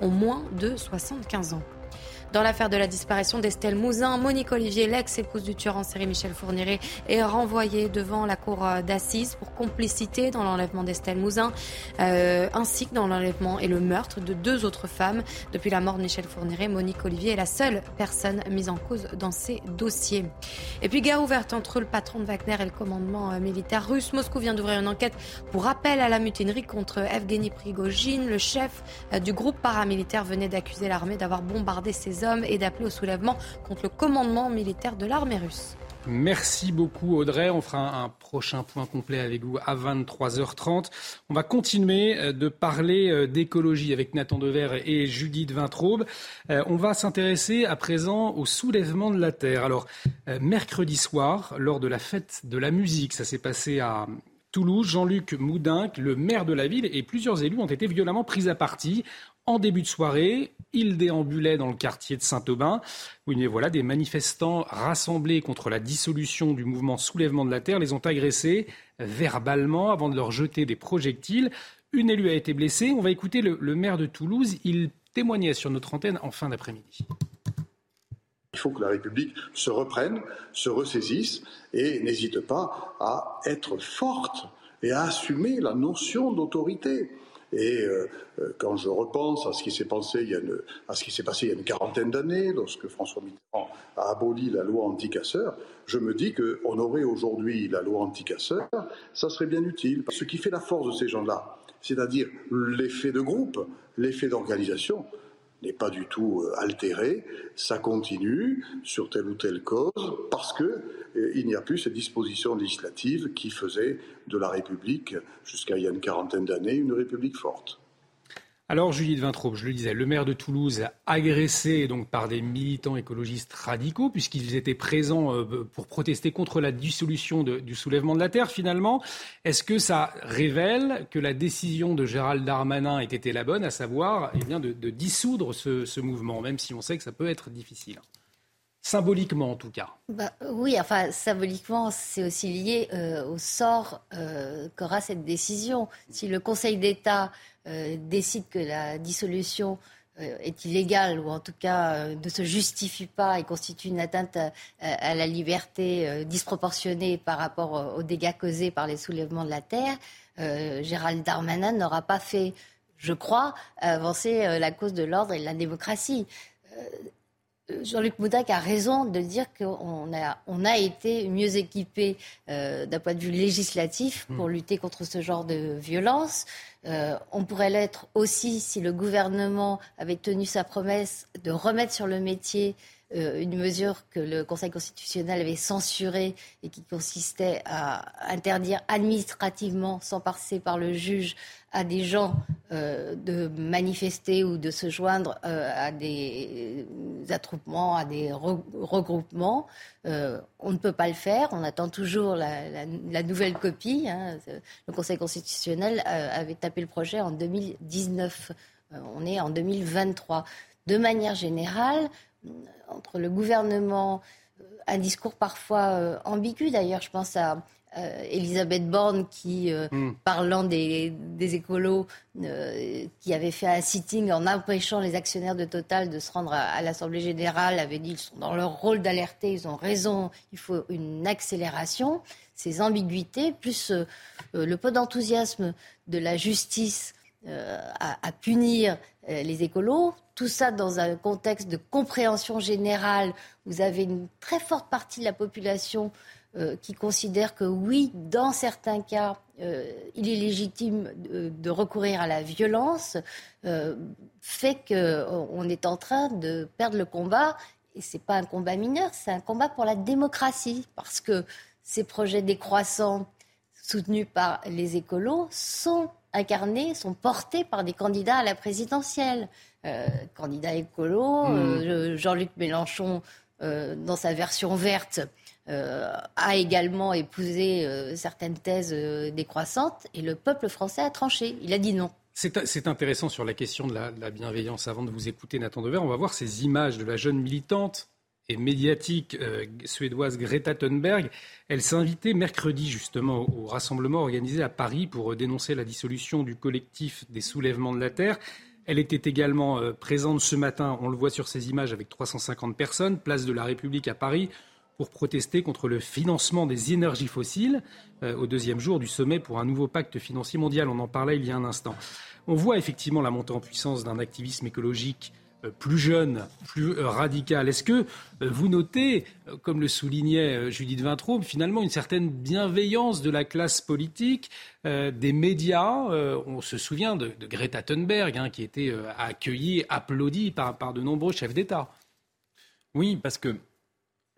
ont moins de 75 ans. Dans l'affaire de la disparition d'Estelle Mouzin, Monique Olivier, l'ex-épouse du tueur en série Michel Fourniret, est renvoyée devant la cour euh, d'assises pour complicité dans l'enlèvement d'Estelle Mouzin, euh, ainsi que dans l'enlèvement et le meurtre de deux autres femmes. Depuis la mort de Michel Fourniret, Monique Olivier est la seule personne mise en cause dans ces dossiers. Et puis, guerre ouverte entre le patron de Wagner et le commandement euh, militaire russe. Moscou vient d'ouvrir une enquête pour appel à la mutinerie contre Evgeny Prigogine. Le chef du groupe paramilitaire venait d'accuser l'armée d'avoir bombardé ses hommes et d'appeler au soulèvement contre le commandement militaire de l'armée russe. Merci beaucoup Audrey. On fera un prochain point complet avec vous à 23h30. On va continuer euh, de parler euh, d'écologie avec Nathan Dever et Judith Vintraube. Euh, on va s'intéresser à présent au soulèvement de la Terre. Alors, mercredi soir, lors de la fête de la musique, ça s'est passé à Toulouse, Jean-Luc Moudin, le maire de la ville, et plusieurs élus ont été violemment pris à partie en début de soirée, il déambulait dans le quartier de Saint-Aubin, où voilà, des manifestants rassemblés contre la dissolution du mouvement Soulèvement de la Terre les ont agressés verbalement avant de leur jeter des projectiles. Une élue a été blessée. On va écouter le, le maire de Toulouse. Il témoignait sur notre antenne en fin d'après-midi. Il faut que la République se reprenne, se ressaisisse et n'hésite pas à être forte et à assumer la notion d'autorité. Et euh, euh, quand je repense à ce qui s'est passé il y a une, quarantaine d'années, lorsque François Mitterrand a aboli la loi anti-casseurs, je me dis qu'on aurait aujourd'hui la loi anti-casseurs, ça serait bien utile. Ce qui fait la force de ces gens-là, c'est-à-dire l'effet de groupe, l'effet d'organisation, n'est pas du tout euh, altéré, ça continue sur telle ou telle cause, parce que il n'y a plus cette disposition législative qui faisait de la République, jusqu'à il y a une quarantaine d'années, une République forte. Alors, Judith Vintraube, je le disais, le maire de Toulouse, agressé donc par des militants écologistes radicaux, puisqu'ils étaient présents euh, pour protester contre la dissolution du soulèvement de la Terre, finalement. Est-ce que ça révèle que la décision de Gérald Darmanin ait été la bonne, à savoir eh bien, de, dissoudre ce mouvement, même si on sait que ça peut être difficile? Symboliquement en tout cas. Bah, oui, enfin symboliquement, c'est aussi lié euh, au sort euh, qu'aura cette décision. Si le Conseil d'État euh, décide que la dissolution est illégale ou en tout cas ne se justifie pas et constitue une atteinte à, la liberté disproportionnée par rapport aux dégâts causés par les soulèvements de la terre, Gérald Darmanin n'aura pas fait, je crois, avancer la cause de l'ordre et de la démocratie. Jean-Luc Moudac a raison de dire qu'on a, on a été mieux équipé euh, d'un point de vue législatif pour hmm. lutter contre ce genre de violence. Euh, on pourrait l'être aussi si le gouvernement avait tenu sa promesse de remettre sur le métier euh, une mesure que le Conseil constitutionnel avait censurée et qui consistait à interdire administrativement, sans passer par le juge, à des gens euh, de manifester ou de se joindre euh, à des attroupements, à des regroupements. on ne peut pas le faire. On attend toujours la, nouvelle copie. Hein. Le Conseil constitutionnel avait tapé le projet en 2019. on est en 2023. De manière générale, entre le gouvernement, euh, un discours parfois euh, ambigu d'ailleurs. Je pense à euh, Elisabeth Borne qui, hmm. parlant des, écolos, qui avait fait un sitting en empêchant les actionnaires de Total de se rendre à, l'Assemblée générale, avait dit qu'ils sont dans leur rôle d'alerter, ils ont raison, il faut une accélération. Ces ambiguïtés, plus le peu d'enthousiasme de la justice à, punir les écolos, tout ça dans un contexte de compréhension générale. Vous avez une très forte partie de la population euh, qui considère que oui, dans certains cas, euh, il est légitime de, recourir à la violence, euh, fait qu'on est en train de perdre le combat. Et ce n'est pas un combat mineur, c'est un combat pour la démocratie, parce que ces projets décroissants soutenus par les écolos sont incarnés sont portés par des candidats à la présidentielle. Euh, candidat écolo, mmh. Jean-Luc Mélenchon, dans sa version verte, a également épousé certaines thèses décroissantes et le peuple français a tranché. Il a dit non. C'est intéressant sur la question de la, de la, bienveillance. Avant de vous écouter, Nathan Dever, on va voir ces images de la jeune militante et médiatique euh, suédoise Greta Thunberg. Elle s'est invitée mercredi justement au rassemblement organisé à Paris pour euh, dénoncer la dissolution du collectif des soulèvements de la Terre. Elle était également euh, présente ce matin, on le voit sur ces images, avec 350 personnes, place de la République à Paris, pour protester contre le financement des énergies fossiles au deuxième jour du sommet pour un nouveau pacte financier mondial. On en parlait il y a un instant. On voit effectivement la montée en puissance d'un activisme écologique plus jeune, plus euh, radical. Est-ce que euh, vous notez, comme le soulignait Judith Vintraube, finalement une certaine bienveillance de la classe politique, des médias On se souvient de, Greta Thunberg, hein, qui était accueillie, applaudie par de nombreux chefs d'État. Oui, parce que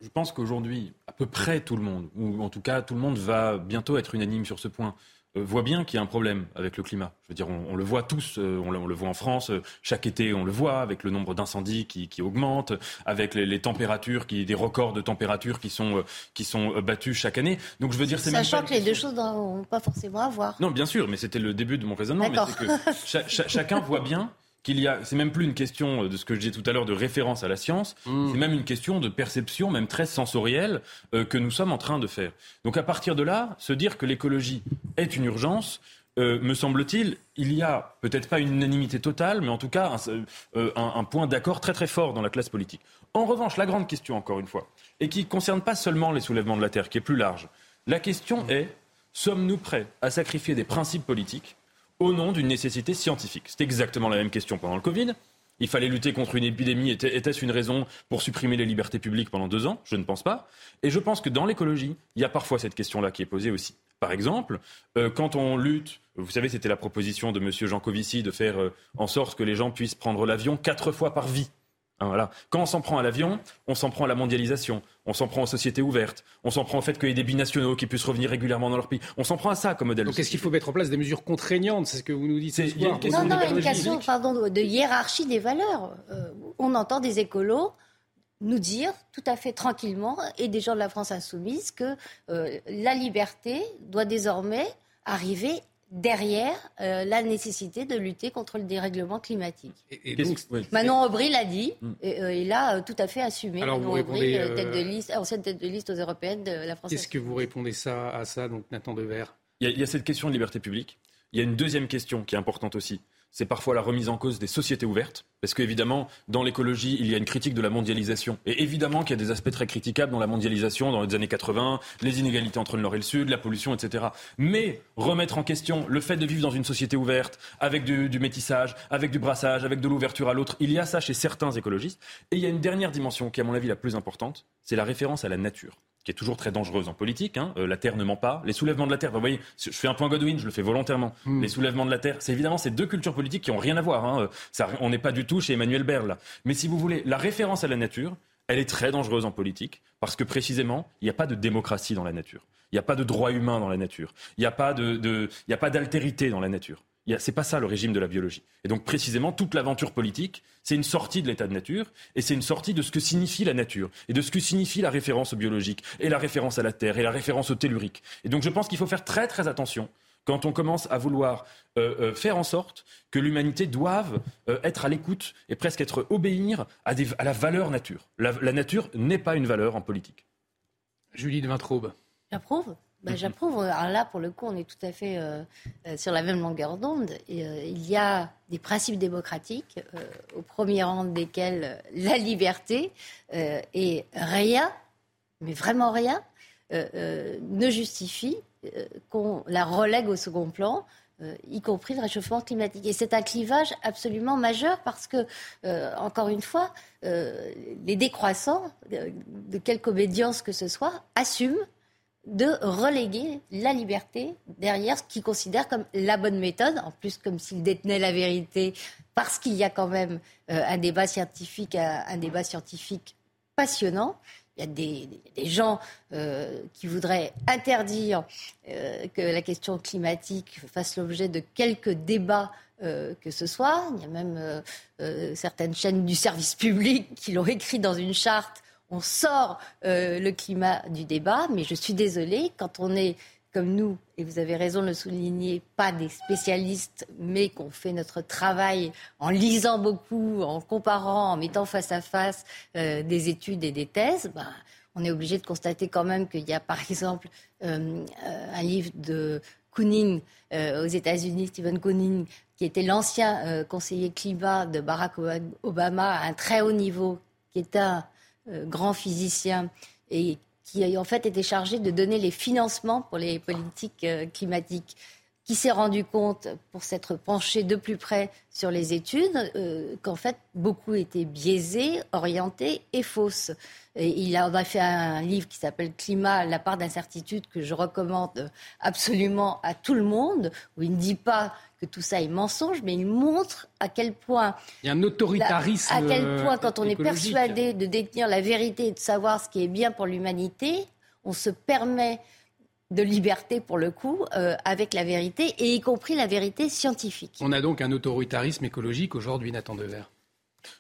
je pense qu'aujourd'hui, à peu près tout le monde, ou en tout cas tout le monde va bientôt être unanime sur ce point. Euh, voit bien qu'il y a un problème avec le climat. Je veux dire, on, le voit tous, euh, on, le, voit en France, euh, chaque été on le voit, avec le nombre d'incendies qui, qui augmente, avec les, températures, qui, des records de température qui sont, qui sont battus chaque année. Donc je veux dire, c'est Sachant que les deux choses n'ont pas forcément à voir. Non, bien sûr, mais c'était le début de mon raisonnement. Mais que chacun *laughs* voit bien qu'il y a, c'est même plus une question de ce que je disais tout à l'heure de référence à la science, mm. c'est même une question de perception, même très sensorielle, euh, que nous sommes en train de faire. Donc à partir de là, se dire que l'écologie est une urgence, euh, me semble-t-il, il y a peut-être pas une unanimité totale, mais en tout cas euh, un, un point d'accord très très fort dans la classe politique. En revanche, la grande question, encore une fois, et qui ne concerne pas seulement les soulèvements de la Terre, qui est plus large, la question est, sommes-nous prêts à sacrifier des principes politiques au nom d'une nécessité scientifique. C'est exactement la même question pendant le Covid. Il fallait lutter contre une épidémie. Était-ce une raison pour supprimer les libertés publiques pendant deux ans? Je ne pense pas. Et je pense que dans l'écologie, il y a parfois cette question-là qui est posée aussi. Par exemple, euh, quand on lutte, vous savez, c'était la proposition de M. Jean Covici de faire euh, en sorte que les gens puissent prendre l'avion quatre fois par vie. Hein, voilà. Quand on s'en prend à l'avion, on s'en prend à la mondialisation, on s'en prend aux sociétés ouvertes, on s'en prend au fait qu'il y ait des binationaux qui puissent revenir régulièrement dans leur pays. On s'en prend à ça comme modèle. Donc est-ce qu'il faut mettre en place des mesures contraignantes? C'est ce que vous nous dites ce soir. Non, non, une question pardon, de hiérarchie des valeurs. Euh, on entend des écolos nous dire tout à fait tranquillement, et des gens de la France insoumise, que euh, la liberté doit désormais arriver derrière euh, la nécessité de lutter contre le dérèglement climatique. Et, Manon Aubry l'a dit mm. et, là euh, tout à fait assumé. Alors Manon Aubry, euh, tête de liste, ancienne tête de liste aux européennes de la France. Qu'est-ce que vous répondez ça, à ça, donc Nathan Dever il il y a cette question de liberté publique. Il y a une deuxième question qui est importante aussi c'est parfois la remise en cause des sociétés ouvertes, parce qu'évidemment, dans l'écologie, il y a une critique de la mondialisation. Et évidemment qu'il y a des aspects très critiquables dans la mondialisation, dans les années 80, les inégalités entre le Nord et le Sud, la pollution, etc. Mais remettre en question le fait de vivre dans une société ouverte, avec du, du métissage, avec du brassage, avec de l'ouverture à l'autre, il y a ça chez certains écologistes. Et il y a une dernière dimension qui est à mon avis la plus importante, c'est la référence à la nature qui est toujours très dangereuse en politique. Hein. Euh, la Terre ne ment pas. Les soulèvements de la Terre, vous voyez, je fais un point Godwin, je le fais volontairement. Hmm. Les soulèvements de la Terre, c'est évidemment ces deux cultures politiques qui n'ont rien à voir. Hein. Euh, ça, on n'est pas du tout chez Emmanuel Berle. Mais si vous voulez, la référence à la nature, elle est très dangereuse en politique parce que précisément, il n'y a pas de démocratie dans la nature. Il n'y a pas de droit humain dans la nature. Il n'y a pas d'altérité dans la nature. C'est pas ça le régime de la biologie. Et donc précisément, toute l'aventure politique, c'est une sortie de l'état de nature, et c'est une sortie de ce que signifie la nature, et de ce que signifie la référence au biologique, et la référence à la terre, et la référence au tellurique. Et donc je pense qu'il faut faire très très attention quand on commence à vouloir euh, euh, faire en sorte que l'humanité doive euh, être à l'écoute et presque être obéir à, la valeur nature. La, nature n'est pas une valeur en politique. Julie de Vintraube. J'approuve. Bah, J'approuve. Alors là, pour le coup, on est tout à fait euh, euh, sur la même longueur d'onde. Euh, il y a des principes démocratiques, au premier rang desquels la liberté, et rien, mais vraiment rien, ne justifie qu'on la relègue au second plan. y compris le réchauffement climatique. Et c'est un clivage absolument majeur parce que, encore une fois, les décroissants, de quelque obédience que ce soit, assument de reléguer la liberté derrière ce qu'ils considèrent comme la bonne méthode, en plus comme s'ils détenaient la vérité, parce qu'il y a quand même euh, un débat scientifique, un, débat scientifique passionnant. il y a des, gens euh, qui voudraient interdire euh, que la question climatique fasse l'objet de quelques débats que ce soit. Il y a même certaines chaînes du service public qui l'ont *laughs* écrit dans une charte. On sort le climat du débat, mais je suis désolée, quand on est comme nous, et vous avez raison de le souligner, pas des spécialistes, mais qu'on fait notre travail en lisant beaucoup, en comparant, en mettant face à face euh, des études et des thèses, ben, on est obligé de constater quand même qu'il y a par exemple euh, euh, un livre de Kooning aux États-Unis, Stephen Kooning, qui était l'ancien conseiller climat de Barack Obama à un très haut niveau, qui est un grand physicien et qui en fait été chargé de donner les financements pour les politiques euh, climatiques, qui s'est rendu compte, pour s'être penché de plus près sur les études, euh, qu'en fait beaucoup étaient biaisés, orientés et fausses. Et il a fait un livre qui s'appelle Climat, la part d'incertitude que je recommande absolument à tout le monde, où il ne dit pas que tout ça est mensonge, mais il montre à quel point. Il y a un autoritarisme. à quel point, quand on est persuadé de détenir la vérité et de savoir ce qui est bien pour l'humanité, on se permet de liberté pour le coup euh, avec la vérité et y compris la vérité scientifique. On a donc un autoritarisme écologique aujourd'hui, Nathan Devers.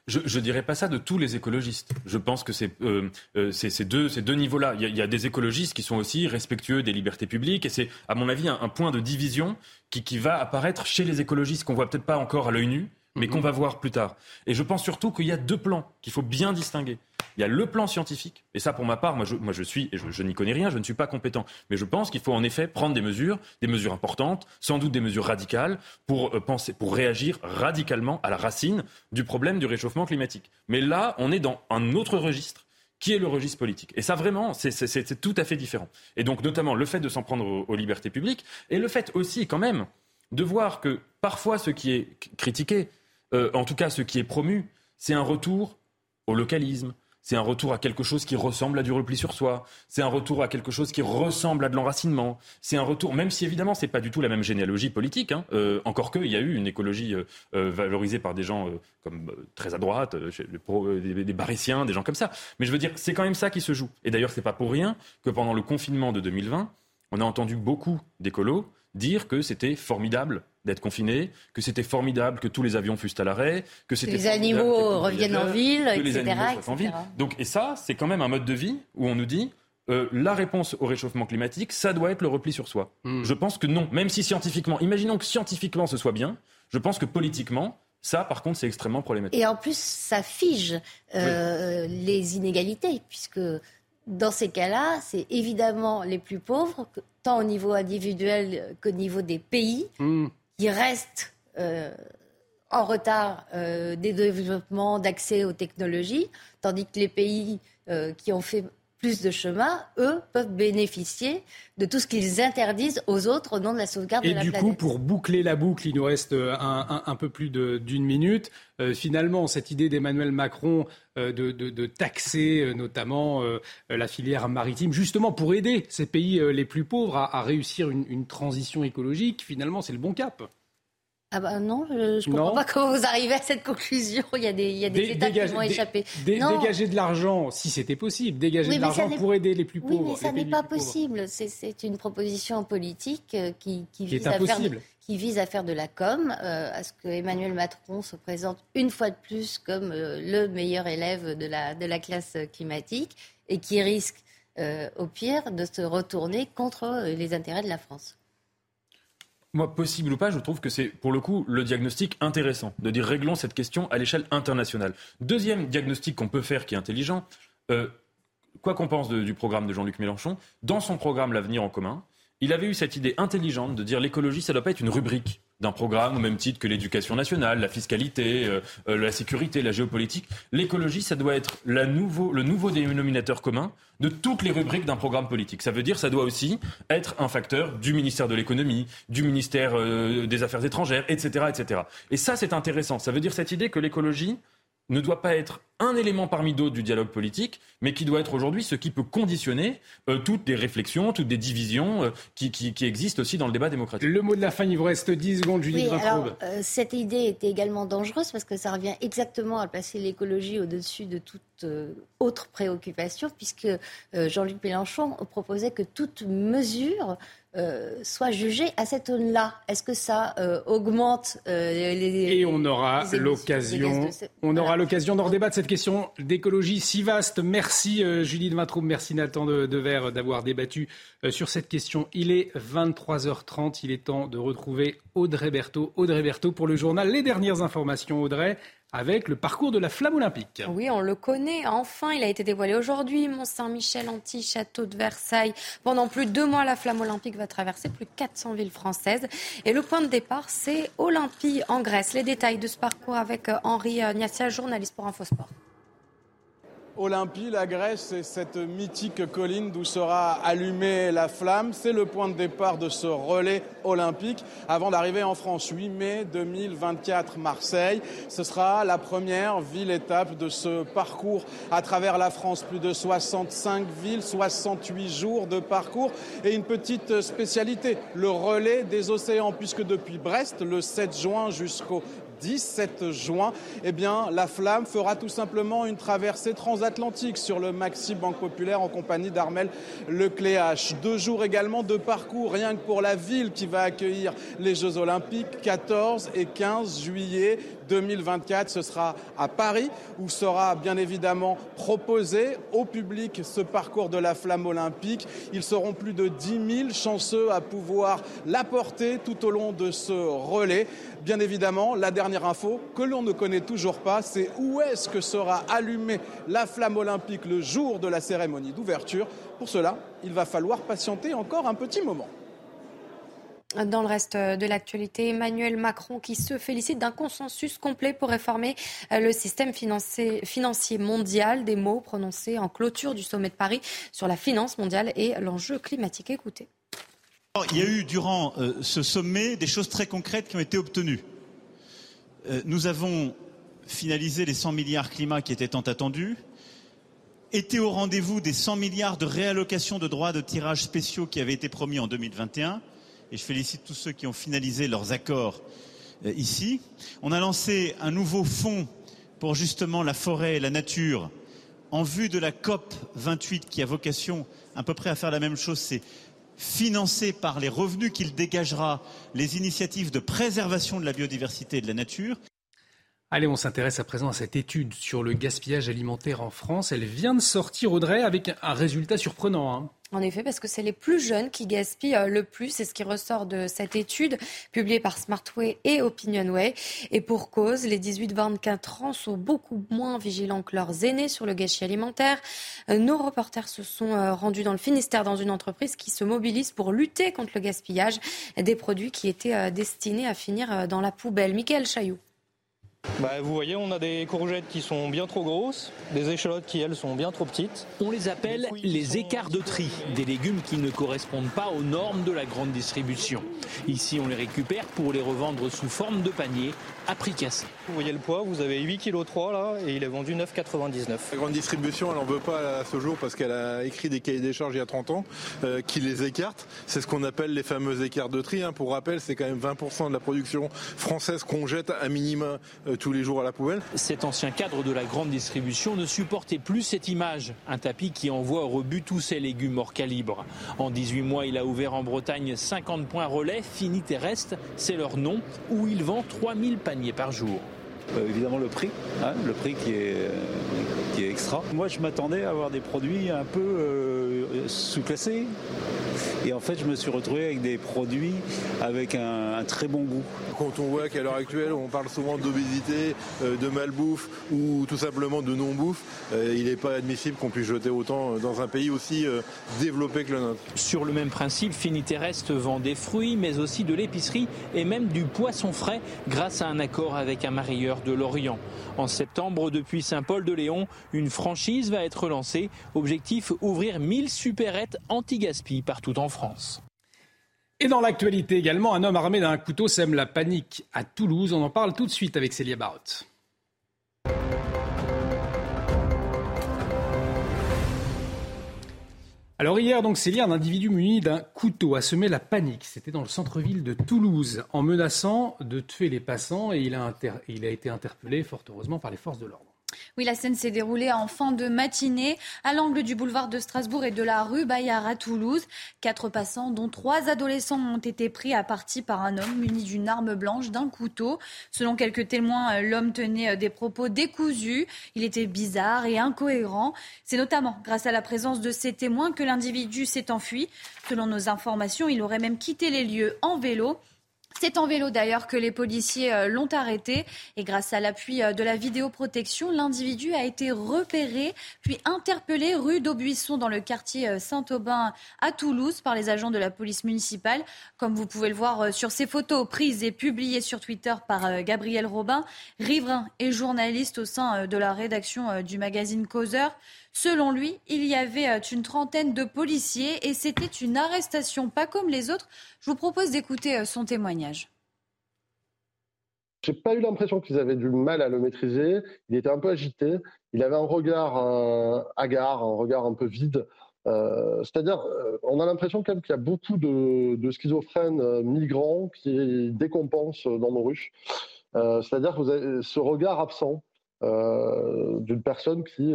Je ne dirais pas ça de tous les écologistes. Je pense que c'est euh, euh, ces deux, deux niveaux-là. Il, y, a des écologistes qui sont aussi respectueux des libertés publiques et c'est, à mon avis, un, point de division qui, qui, va apparaître chez les écologistes qu'on voit peut-être pas encore à l'œil nu, mais mhm. qu'on va voir plus tard. Et je pense surtout qu'il y a deux plans qu'il faut bien distinguer. Il y a le plan scientifique, et ça pour ma part, moi je, moi je suis, et je, n'y connais rien, je ne suis pas compétent, mais je pense qu'il faut en effet prendre des mesures, des mesures importantes, sans doute des mesures radicales, pour, euh, penser, pour réagir radicalement à la racine du problème du réchauffement climatique. Mais là, on est dans un autre registre qui est le registre politique. Et ça, vraiment, c'est tout à fait différent. Et donc, notamment, le fait de s'en prendre aux, aux, libertés publiques, et le fait aussi, quand même, de voir que parfois ce qui est critiqué, euh, en tout cas ce qui est promu, c'est un retour au localisme, c'est un retour à quelque chose qui ressemble à du repli sur soi. C'est un retour à quelque chose qui ressemble à de l'enracinement. C'est un retour, même si évidemment c'est pas du tout la même généalogie politique. Hein, euh, encore que il y a eu une écologie euh, valorisée par des gens comme très à droite, des, des des gens comme ça. Mais je veux dire, c'est quand même ça qui se joue. Et d'ailleurs, c'est pas pour rien que pendant le confinement de 2020, on a entendu beaucoup d'écolos dire que c'était formidable d'être confiné, que c'était formidable que tous les avions fussent à l'arrêt, que c'était les animaux reviennent en ville, que les animaux en ville. Donc et ça, c'est quand même un mode de vie où on nous dit euh, la réponse au réchauffement climatique, ça doit être le repli sur soi. Hmm. Je pense que non, même si scientifiquement, imaginons que scientifiquement ce soit bien, je pense que politiquement, ça, par contre, c'est extrêmement problématique. Et en plus, ça fige euh, les inégalités, puisque dans ces cas-là, c'est évidemment les plus pauvres, tant au niveau individuel qu'au niveau des pays, hmm. qui restent euh, en retard euh, des développements d'accès aux technologies, tandis que les pays euh, qui ont fait plus de chemin, eux, peuvent bénéficier de tout ce qu'ils interdisent aux autres au nom de la sauvegarde de la planète. Et du coup, pour boucler la boucle, il nous reste un, peu plus d'une minute. finalement, cette idée d'Emmanuel Macron de, taxer notamment la filière maritime, justement pour aider ces pays les plus pauvres à, réussir une, une transition écologique, finalement, c'est le bon cap. Ah bah non, je ne comprends pas comment vous arrivez à cette conclusion. Il y a des, il y a des étapes qui vont échapper. dégager de l'argent, si c'était possible, dégager de l'argent pour aider les plus pauvres. Oui, mais ça n'est pas possible. C'est une proposition politique euh, qui, qui, vise à faire de, qui, vise à faire de, la com, euh, à ce que Emmanuel Macron se présente une fois de plus comme euh, le meilleur élève de la, de la classe climatique et qui risque, au pire, de se retourner contre les intérêts de la France. Moi, possible ou pas, je trouve que c'est pour le coup le diagnostic intéressant de dire réglons cette question à l'échelle internationale. Deuxième diagnostic qu'on peut faire qui est intelligent, euh, quoi qu'on pense du programme de Jean-Luc Mélenchon, dans son programme L'avenir en commun, il avait eu cette idée intelligente de dire l'écologie, ça ne doit pas être une rubrique d'un programme au même titre que l'éducation nationale, la fiscalité, euh, euh, la sécurité, la géopolitique. L'écologie, ça doit être la nouveau, le nouveau dénominateur commun de toutes les rubriques d'un programme politique. Ça veut dire ça doit aussi être un facteur du ministère de l'économie, du ministère euh, des Affaires étrangères, etc., etc. Et ça, c'est intéressant. Ça veut dire cette idée que l'écologie, ne doit pas être un élément parmi d'autres du dialogue politique, mais qui doit être aujourd'hui ce qui peut conditionner euh, toutes les réflexions, toutes les divisions euh, qui, existent aussi dans le débat démocratique. Le mot de la fin, il vous reste 10 secondes, Julie oui, alors, euh, Cette idée est également dangereuse parce que ça revient exactement à placer l'écologie au-dessus de toute euh, autre préoccupation, puisque euh, Jean-Luc Mélenchon proposait que toute mesure euh, soit jugée à cette aune-là. Est-ce que ça augmente les Et on aura l'occasion, on aura l'occasion d'en débattre cette question d'écologie si vaste. Merci Julie de Matroum, merci Nathan de, de d'avoir débattu sur cette question. Il est 23h30, il est temps de retrouver Audrey Berthaud. Audrey Berthaud pour le journal Les dernières informations. Audrey avec le parcours de la flamme olympique. Oui, on le connaît. Enfin, il a été dévoilé aujourd'hui. Mont-Saint-Michel, anti château de Versailles. Pendant plus de deux mois, la flamme olympique va traverser plus de 400 villes françaises. Et le point de départ, c'est Olympie en Grèce. Les détails de ce parcours avec euh, Henri euh, Niassia, journaliste pour Infosport. Olympie, la Grèce, c'est cette mythique colline d'où sera allumée la flamme. C'est le point de départ de ce relais olympique avant d'arriver en France. 8 mai 2024, Marseille. Ce sera la première ville-étape de ce parcours à travers la France. Plus de 65 villes, 68 jours de parcours et une petite spécialité, le relais des océans, puisque depuis Brest, le 7 juin jusqu'au 17 juin, eh bien, la flamme fera tout simplement une traversée transatlantique sur le Maxi Banque Populaire en compagnie d'Armel Lecléache. Deux jours également de parcours, rien que pour la ville qui va accueillir les Jeux Olympiques, 14 et 15 juillet 2024. Ce sera à Paris où sera bien évidemment proposé au public ce parcours de la flamme olympique. Ils seront plus de 10 000 chanceux à pouvoir l'apporter tout au long de ce relais. Bien évidemment, la dernière info que l'on ne connaît toujours pas, c'est où est-ce que sera allumée la flamme olympique le jour de la cérémonie d'ouverture. Pour cela, il va falloir patienter encore un petit moment. Dans le reste de l'actualité, Emmanuel Macron qui se félicite d'un consensus complet pour réformer euh, le système financier mondial. Des mots prononcés en clôture du sommet de Paris sur la finance mondiale et l'enjeu climatique. Écoutez. Il y a eu durant euh, ce sommet des choses très concrètes qui ont été obtenues. Euh, nous avons finalisé les 100 milliards climat qui étaient tant attendus, été au rendez-vous des 100 milliards de réallocation de droits de tirage spéciaux qui avaient été promis en 2021 et je félicite tous ceux qui ont finalisé leurs accords euh, ici. On a lancé un nouveau fonds pour justement la forêt et la nature en vue de la COP 28 qui a vocation à peu près à faire la même chose, c'est financer par les revenus qu'il dégagera les initiatives de préservation de la biodiversité et de la nature. Allez, on s'intéresse à présent à cette étude sur le gaspillage alimentaire en France. Elle vient de sortir, Audrey, avec un résultat surprenant. Hein. En effet, parce que c'est les plus jeunes qui gaspillent euh, le plus, c'est ce qui ressort de cette étude publiée par Smartway et Opinionway. Et pour cause, les 18-24 ans sont beaucoup moins vigilants que leurs aînés sur le gâchis alimentaire. Euh, nos reporters se sont euh, rendus dans le Finistère dans une entreprise qui se mobilise pour lutter contre le gaspillage des produits qui étaient destinés à finir dans la poubelle. Michael Chailloux. Bah, vous voyez, on a des courgettes qui sont bien trop grosses, des échalotes qui, elles, sont bien trop petites. On les appelle les écarts de tri, des légumes qui ne correspondent pas aux normes de la grande distribution. Ici, on les récupère pour les revendre sous forme de panier à prix cassé. Vous voyez le poids, vous avez 8 kg 3 là et il est vendu 9,99. La grande distribution, elle n'en veut pas à ce jour parce qu'elle a écrit des cahiers des charges il y a 30 ans euh, qui les écartent. C'est ce qu'on appelle les fameux écarts de tri. Hein. Pour rappel, c'est quand même 20% de la production française qu'on jette à minima euh, tous les jours à la poubelle. Cet ancien cadre de la grande distribution ne supportait plus cette image. Un tapis qui envoie au rebut tous ses légumes hors calibre. En 18 mois, il a ouvert en Bretagne 50 points relais, finis terrestres, c'est leur nom, où il vend 3000 paniers par jour. Euh, évidemment le prix, hein, le prix qui est, euh, qui est extra. Moi je m'attendais à avoir des produits un peu euh, sous-classés et en fait je me suis retrouvé avec des produits avec un, très bon goût. Quand on voit qu'à l'heure actuelle on parle souvent d'obésité, de malbouffe ou tout simplement de non-bouffe, il n'est pas admissible qu'on puisse jeter autant dans un pays aussi développé que le nôtre. Sur le même principe, Finiterrestre vend des fruits mais aussi de l'épicerie et même du poisson frais grâce à un accord avec un marieur de Lorient. En septembre, depuis Saint-Paul-de-Léon, une franchise va être lancée. Objectif ouvrir 1000 supérettes anti-gaspi partout en France. Et dans l'actualité également, un homme armé d'un couteau sème la panique à Toulouse. On en parle tout de suite avec Célia Barotte. Alors hier, donc, c'est un individu muni d'un couteau a semé la panique. C'était dans le centre-ville de Toulouse, en menaçant de tuer les passants et il a été interpellé, fort heureusement, par les forces de l'ordre. Oui, la scène s'est déroulée en fin de matinée à l'angle du boulevard de Strasbourg et de la rue Bayard à Toulouse. Quatre passants, dont trois adolescents, ont été pris à partie par un homme muni d'une arme blanche, d'un couteau. Selon quelques témoins, l'homme tenait des propos décousus. Il était bizarre et incohérent. C'est notamment grâce à la présence de ces témoins que l'individu s'est enfui. Selon nos informations, il aurait même quitté les lieux en vélo. C'est en vélo d'ailleurs que les policiers euh, l'ont arrêté et grâce à l'appui euh, de la vidéoprotection, l'individu a été repéré puis interpellé rue d'Aubuisson dans le quartier euh, Saint-Aubin à Toulouse par les agents de la police municipale. Comme vous pouvez le voir sur ces photos prises et publiées sur Twitter par Gabriel Robin, riverain et journaliste au sein de la rédaction du magazine Causeur. Selon lui, il y avait une trentaine de policiers et c'était une arrestation pas comme les autres. Je vous propose d'écouter son témoignage. J'ai pas eu l'impression qu'ils avaient du mal à le maîtriser. Il était un peu agité. Il avait un regard euh, hagard, un regard un peu vide. C'est-à-dire, on a l'impression quand même qu'il y a beaucoup de, schizophrènes migrants qui décompensent dans nos rues. C'est-à-dire que vous avez ce regard absent d'une personne qui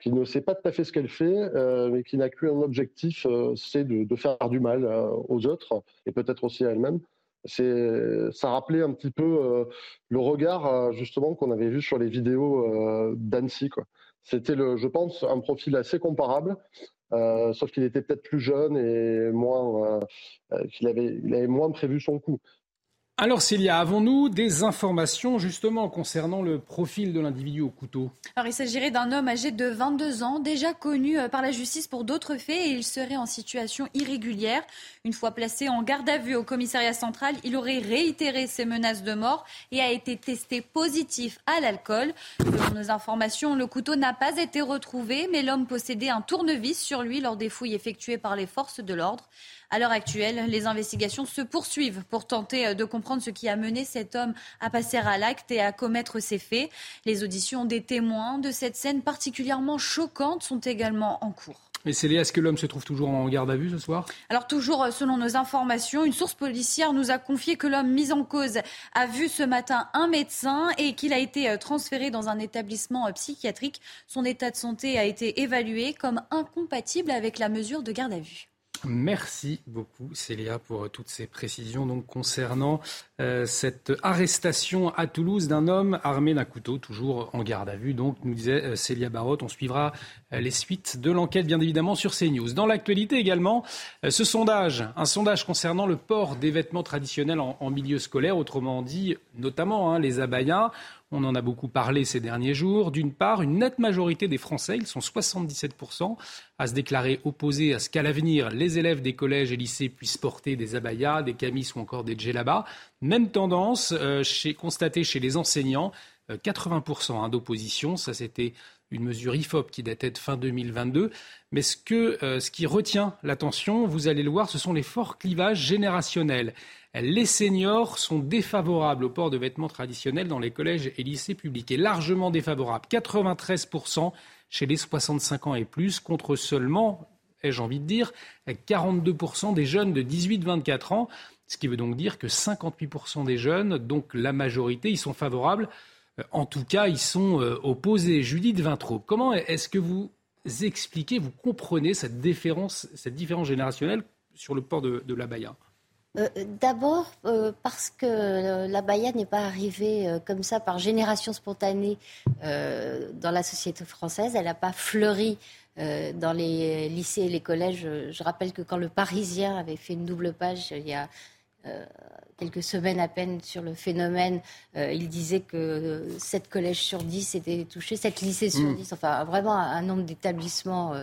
qui ne sait pas tout à fait ce qu'elle fait, euh, mais qui n'a qu'un objectif, euh, c'est de, faire du mal euh, aux autres et peut-être aussi à elle-même. C'est, ça rappelait un petit peu le regard justement qu'on avait vu sur les vidéos d'Annecy. Quoi. C'était, je pense, un profil assez comparable, sauf qu'il était peut-être plus jeune et moins, qu'il il avait moins prévu son coup. Alors Célia, avons-nous des informations justement concernant le profil de l'individu au couteau? Alors il s'agirait d'un homme âgé de 22 ans, déjà connu euh, par la justice pour d'autres faits et il serait en situation irrégulière. Une fois placé en garde à vue au commissariat central, il aurait réitéré ses menaces de mort et a été testé positif à l'alcool. Selon nos informations, le couteau n'a pas été retrouvé, mais l'homme possédait un tournevis sur lui lors des fouilles effectuées par les forces de l'ordre. À l'heure actuelle, les investigations se poursuivent pour tenter euh, de comprendre ce qui a mené cet homme à passer à l'acte et à commettre ces faits. Les auditions des témoins de cette scène particulièrement choquante sont également en cours. Mais Célia, est-ce que l'homme se trouve toujours en garde à vue ce soir? Alors toujours euh, selon nos informations, une source policière nous a confié que l'homme mis en cause a vu ce matin un médecin et qu'il a été euh, transféré dans un établissement psychiatrique. Son état de santé a été évalué comme incompatible avec la mesure de garde à vue. Merci beaucoup Célia pour toutes ces précisions concernant euh, cette arrestation à Toulouse d'un homme armé d'un couteau, toujours en garde à vue. Donc nous disait euh, Célia Barotte, on suivra euh, les suites de l'enquête bien évidemment sur CNews. Dans l'actualité également, ce sondage, un sondage concernant le port des vêtements traditionnels en, milieu scolaire, autrement dit notamment hein, les abayas. On en a beaucoup parlé ces derniers jours. D'une part, une nette majorité des Français, ils sont 77%, à se déclarer opposés à ce qu'à l'avenir, les élèves des collèges et lycées puissent porter des abayas, des camis ou encore des djellabas. Même tendance euh, constatée chez les enseignants, 80% euh, hein, d'opposition. Ça, c'était une mesure IFOP qui datait de fin 2022. Mais ce, que, euh, ce qui retient l'attention, vous allez le voir, ce sont les forts clivages générationnels. Les seniors sont défavorables au port de vêtements traditionnels dans les collèges et lycées publics, et largement défavorables. 93% chez les 65 ans et plus, contre seulement, ai-je envie de dire, 42% des jeunes de 18-24 ans. Ce qui veut donc dire que 58% des jeunes, donc la majorité, ils sont favorables. Euh, en tout cas, ils sont euh, opposés. Judith Vintraud, comment est-ce que vous expliquez, vous comprenez cette différence, générationnelle sur le port de, de l'abaya euh, d'abord euh, parce que euh, la baya n'est pas arrivée comme ça par génération spontanée dans la société française. Elle n'a pas fleuri dans les lycées et les collèges. Je rappelle que quand le Parisien avait fait une double page il y a quelques semaines à peine sur le phénomène, il disait que 7 collèges sur 10 étaient touchés, 7 lycées sur 10, mm. enfin vraiment un, nombre d'établissements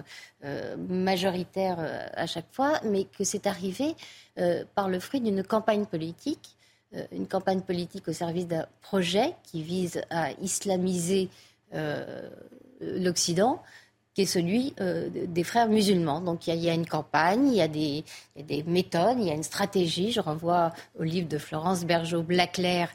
majoritaires à chaque fois, mais que c'est arrivé euh, par le fruit d'une campagne politique, euh, une campagne politique au service d'un projet qui vise à islamiser euh, l'Occident, qui est celui des frères musulmans. Donc il y, a, une campagne, il y a, des, des, méthodes, il y a une stratégie. Je renvoie au livre de Florence Bergeau-Blaclair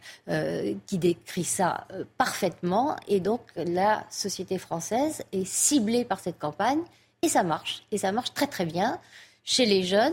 qui décrit ça parfaitement. Et donc la société française est ciblée par cette campagne et ça marche. Et ça marche très très bien chez les jeunes,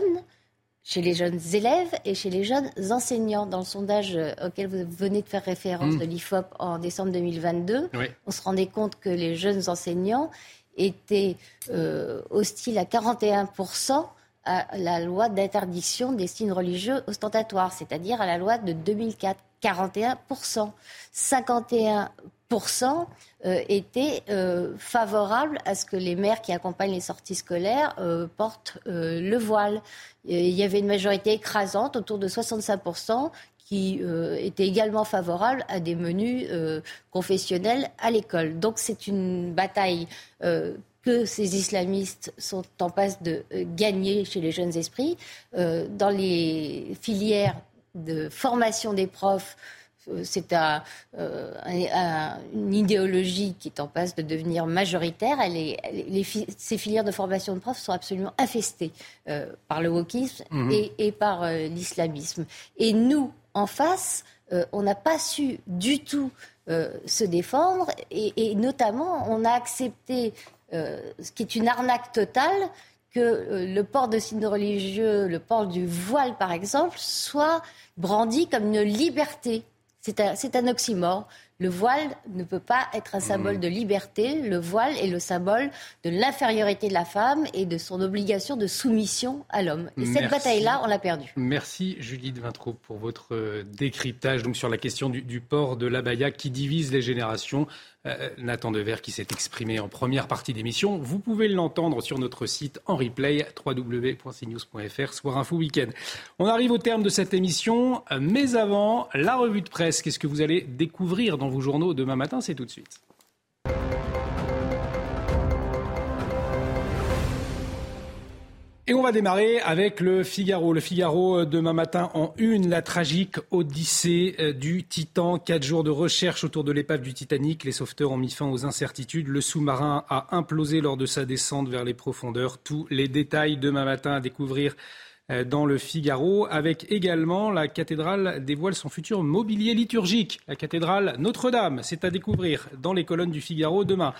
chez les jeunes élèves et chez les jeunes enseignants. Dans le sondage euh, auquel vous venez de faire référence Mmh. de l'IFOP en décembre 2022, Oui. on se rendait compte que les jeunes enseignants étaient euh, hostiles à 41% à la loi d'interdiction des signes religieux ostentatoires, c'est-à-dire à la loi de 2004. 41%. 51% euh, étaient euh, favorables à ce que les mères qui accompagnent les sorties scolaires euh, portent le voile. Il y avait une majorité écrasante, autour de 65%, qui euh, étaient également favorables à des menus euh, confessionnels à l'école. Donc c'est une bataille euh, que ces islamistes sont en passe de euh, gagner chez les jeunes esprits. Dans les filières de formation des profs, c'est un- euh, un- un- une idéologie qui est en passe de devenir majoritaire. Elle est- elle les ces filières de formation de profs sont absolument infestées euh, par le wokisme Mhm. et, et par euh, l'islamisme. Et nous, en face, euh, on n'a pas su du tout euh, se défendre et, notamment on a accepté euh, ce qui est une arnaque totale que le port de signes religieux, le port du voile par exemple, soit brandi comme une liberté. C'est un oxymore. Le voile ne peut pas être un symbole de liberté. Le voile est le symbole de l'infériorité de la femme et de son obligation de soumission à l'homme. Et cette bataille-là, on l'a perdue. Merci Judith Vintraud pour votre euh, décryptage donc sur la question du, du port de l'abaya qui divise les générations. Euh, Nathan Dever qui s'est exprimé en première partie d'émission. Vous pouvez l'entendre sur notre site en replay www.cnews.fr soir info week-end. On arrive au terme de cette émission, euh, mais avant la revue de presse. Qu'est-ce que vous allez découvrir dans vos journaux demain matin C'est tout de suite. Et on va démarrer avec le Figaro. Le Figaro, euh, demain matin, en une, la tragique odyssée euh, du Titan. Quatre jours de recherche autour de l'épave du Titanic. Les sauveteurs ont mis fin aux incertitudes. Le sous-marin a implosé lors de sa descente vers les profondeurs. Tous les détails demain matin à découvrir dans le Figaro, avec également la cathédrale dévoile son futur mobilier liturgique. La cathédrale Notre-Dame, c'est à découvrir dans les colonnes du Figaro demain.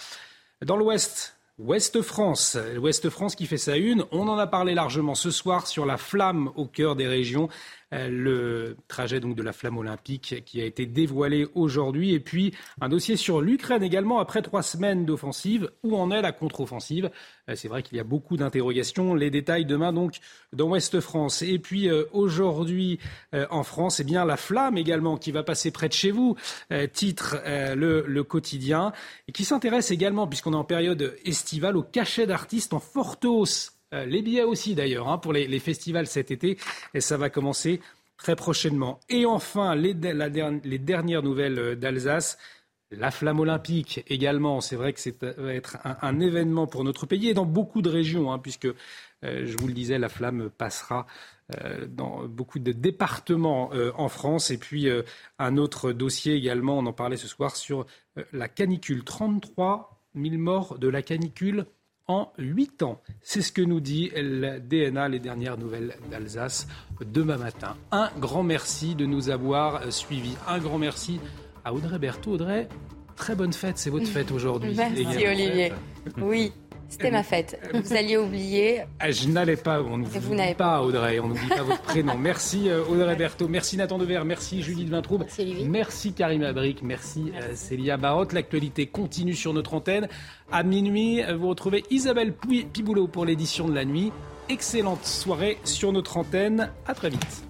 Dans l'Ouest, Ouest France, l'Ouest France qui fait sa une. On en a parlé largement ce soir sur la flamme au cœur des régions. Euh, Le trajet donc de la flamme olympique qui a été dévoilé aujourd'hui. Et puis un dossier sur l'Ukraine également après trois semaines d'offensive. Où en est la contre-offensive? Euh, C'est vrai qu'il y a beaucoup d'interrogations. Les détails demain donc dans Ouest France. Et puis euh, aujourd'hui en France, eh bien la flamme également qui va passer près de chez vous. Titre le, le quotidien et qui s'intéresse également puisqu'on est en période estivale au cachet d'artistes en forte hausse. Euh, les billets aussi d'ailleurs hein, pour les, festivals cet été et ça va commencer très prochainement. Et enfin les, dernières nouvelles euh, d'Alsace. La flamme olympique également, c'est vrai que c'est euh, va être un, événement pour notre pays et dans beaucoup de régions, hein, puisque, je vous le disais, la flamme passera dans beaucoup de départements en France. Et puis un autre dossier également, on en parlait ce soir, sur la canicule. 33 000 morts de la canicule en 8 ans. C'est ce que nous dit le DNA, les dernières nouvelles d'Alsace, demain matin. Un grand merci de nous avoir euh, suivis. Un grand merci à Audrey Berthaud. Audrey, très bonne fête, c'est votre fête aujourd'hui. Merci également. Olivier. Oui, c'était ma fête. Vous alliez oublier. Ah, Je n'allais pas, on vous n'oublie n'avez pas Audrey, on n'oublie pas votre prénom. Merci euh, Audrey Berthaud, merci Nathan Dever, merci Judith Vintraube, merci, Karim Abric, merci, euh, Célia Barotte. L'actualité continue sur notre antenne. À minuit, euh, vous retrouvez Isabelle Pouy- Piboulot pour l'édition de la nuit. Excellente soirée sur notre antenne. À très vite.